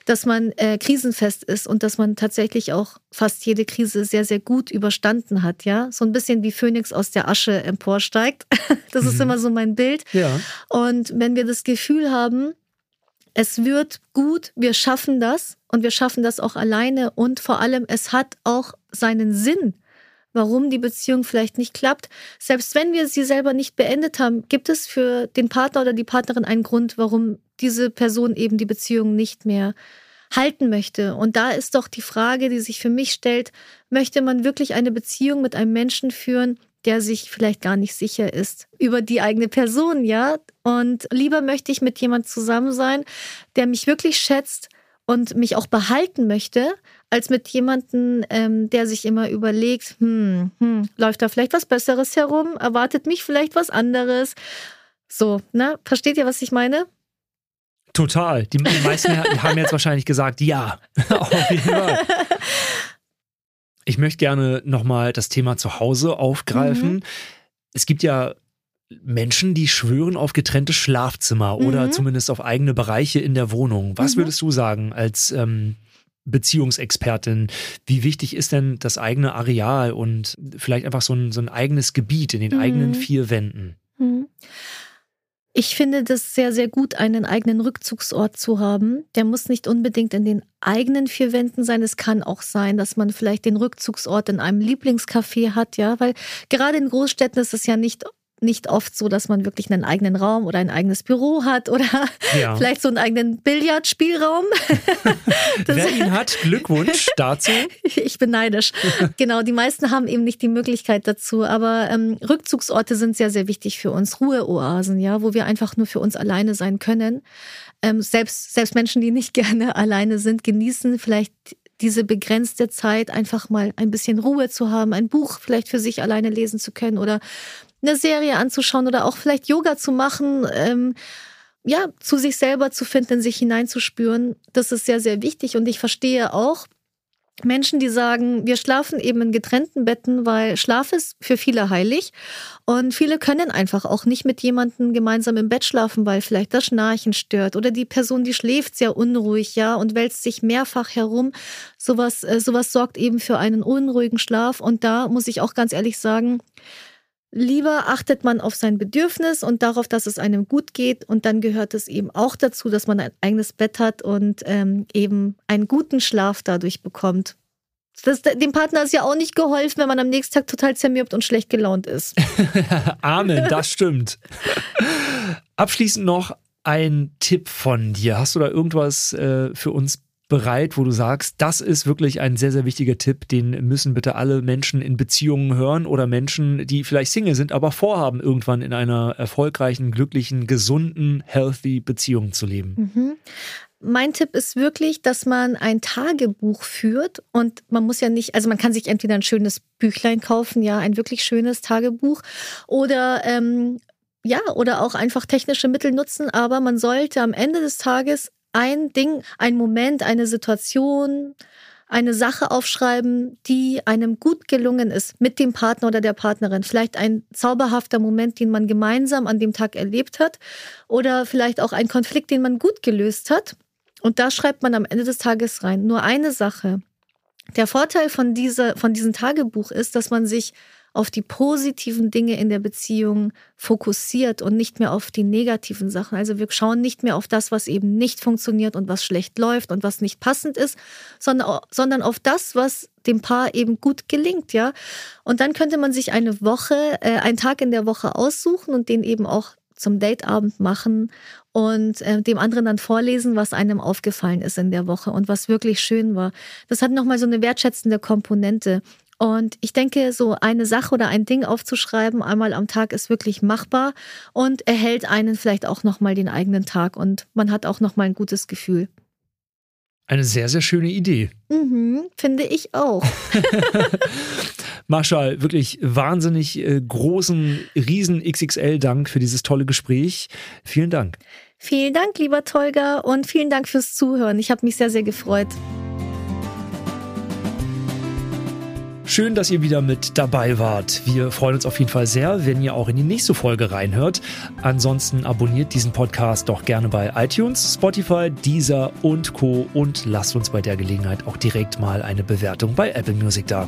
dass man äh, krisenfest ist und dass man tatsächlich auch fast jede Krise sehr, sehr gut überstanden hat. Ja, so ein bisschen wie Phönix aus der Asche emporsteigt. das mhm. ist immer so mein Bild. Ja. Und wenn wir das Gefühl haben, es wird gut, wir schaffen das und wir schaffen das auch alleine und vor allem, es hat auch seinen Sinn, warum die Beziehung vielleicht nicht klappt. Selbst wenn wir sie selber nicht beendet haben, gibt es für den Partner oder die Partnerin einen Grund, warum diese Person eben die Beziehung nicht mehr halten möchte. Und da ist doch die Frage, die sich für mich stellt, möchte man wirklich eine Beziehung mit einem Menschen führen, der sich vielleicht gar nicht sicher ist über die eigene Person, ja. Und lieber möchte ich mit jemand zusammen sein, der mich wirklich schätzt und mich auch behalten möchte, als mit jemandem, ähm, der sich immer überlegt, hm, hm, läuft da vielleicht was Besseres herum, erwartet mich vielleicht was anderes. So, ne? Versteht ihr, was ich meine? Total. Die, die meisten haben jetzt wahrscheinlich gesagt, ja, auf jeden Fall. Ich möchte gerne nochmal das Thema zu Hause aufgreifen. Mhm. Es gibt ja Menschen, die schwören auf getrennte Schlafzimmer mhm. oder zumindest auf eigene Bereiche in der Wohnung. Was mhm. würdest du sagen als ähm, Beziehungsexpertin? Wie wichtig ist denn das eigene Areal und vielleicht einfach so ein, so ein eigenes Gebiet in den mhm. eigenen vier Wänden? Ich finde das sehr, sehr gut, einen eigenen Rückzugsort zu haben. Der muss nicht unbedingt in den eigenen vier Wänden sein. Es kann auch sein, dass man vielleicht den Rückzugsort in einem Lieblingscafé hat, ja, weil gerade in Großstädten ist es ja nicht nicht oft so, dass man wirklich einen eigenen Raum oder ein eigenes Büro hat oder ja. vielleicht so einen eigenen Billardspielraum. Wer ihn hat, Glückwunsch dazu. Ich bin neidisch. genau, die meisten haben eben nicht die Möglichkeit dazu, aber ähm, Rückzugsorte sind sehr, sehr wichtig für uns. Ruheoasen, ja, wo wir einfach nur für uns alleine sein können. Ähm, selbst, selbst Menschen, die nicht gerne alleine sind, genießen vielleicht diese begrenzte Zeit einfach mal ein bisschen Ruhe zu haben, ein Buch vielleicht für sich alleine lesen zu können oder eine Serie anzuschauen oder auch vielleicht Yoga zu machen, ähm, ja, zu sich selber zu finden, in sich hineinzuspüren. Das ist sehr, sehr wichtig und ich verstehe auch, Menschen, die sagen, wir schlafen eben in getrennten Betten, weil Schlaf ist für viele heilig. Und viele können einfach auch nicht mit jemandem gemeinsam im Bett schlafen, weil vielleicht das Schnarchen stört oder die Person, die schläft sehr unruhig, ja, und wälzt sich mehrfach herum. Sowas, äh, sowas sorgt eben für einen unruhigen Schlaf. Und da muss ich auch ganz ehrlich sagen, Lieber achtet man auf sein Bedürfnis und darauf, dass es einem gut geht. Und dann gehört es eben auch dazu, dass man ein eigenes Bett hat und ähm, eben einen guten Schlaf dadurch bekommt. Das, dem Partner ist ja auch nicht geholfen, wenn man am nächsten Tag total zermürbt und schlecht gelaunt ist. Amen, das stimmt. Abschließend noch ein Tipp von dir. Hast du da irgendwas äh, für uns bereit, wo du sagst, das ist wirklich ein sehr, sehr wichtiger Tipp, den müssen bitte alle Menschen in Beziehungen hören oder Menschen, die vielleicht Single sind, aber vorhaben, irgendwann in einer erfolgreichen, glücklichen, gesunden, healthy Beziehung zu leben? Mhm. Mein Tipp ist wirklich, dass man ein Tagebuch führt und man muss ja nicht, also man kann sich entweder ein schönes Büchlein kaufen, ja, ein wirklich schönes Tagebuch oder ähm, ja, oder auch einfach technische Mittel nutzen, aber man sollte am Ende des Tages ein Ding, ein Moment, eine Situation, eine Sache aufschreiben, die einem gut gelungen ist mit dem Partner oder der Partnerin. Vielleicht ein zauberhafter Moment, den man gemeinsam an dem Tag erlebt hat oder vielleicht auch ein Konflikt, den man gut gelöst hat. Und da schreibt man am Ende des Tages rein. Nur eine Sache. Der Vorteil von, dieser, von diesem Tagebuch ist, dass man sich auf die positiven Dinge in der Beziehung fokussiert und nicht mehr auf die negativen Sachen. Also wir schauen nicht mehr auf das, was eben nicht funktioniert und was schlecht läuft und was nicht passend ist, sondern, sondern auf das, was dem Paar eben gut gelingt, ja. Und dann könnte man sich eine Woche, äh, einen Tag in der Woche aussuchen und den eben auch zum Dateabend machen und äh, dem anderen dann vorlesen, was einem aufgefallen ist in der Woche und was wirklich schön war. Das hat nochmal so eine wertschätzende Komponente. Und ich denke, so eine Sache oder ein Ding aufzuschreiben einmal am Tag ist wirklich machbar und erhält einen vielleicht auch nochmal den eigenen Tag und man hat auch nochmal ein gutes Gefühl. Eine sehr, sehr schöne Idee. Mhm, finde ich auch. Marshall, wirklich wahnsinnig äh, großen, riesen XXL-Dank für dieses tolle Gespräch. Vielen Dank. Vielen Dank, lieber Tolga, und vielen Dank fürs Zuhören. Ich habe mich sehr, sehr gefreut. Schön, dass ihr wieder mit dabei wart. Wir freuen uns auf jeden Fall sehr, wenn ihr auch in die nächste Folge reinhört. Ansonsten abonniert diesen Podcast doch gerne bei iTunes, Spotify, Deezer und Co. und lasst uns bei der Gelegenheit auch direkt mal eine Bewertung bei Apple Music da.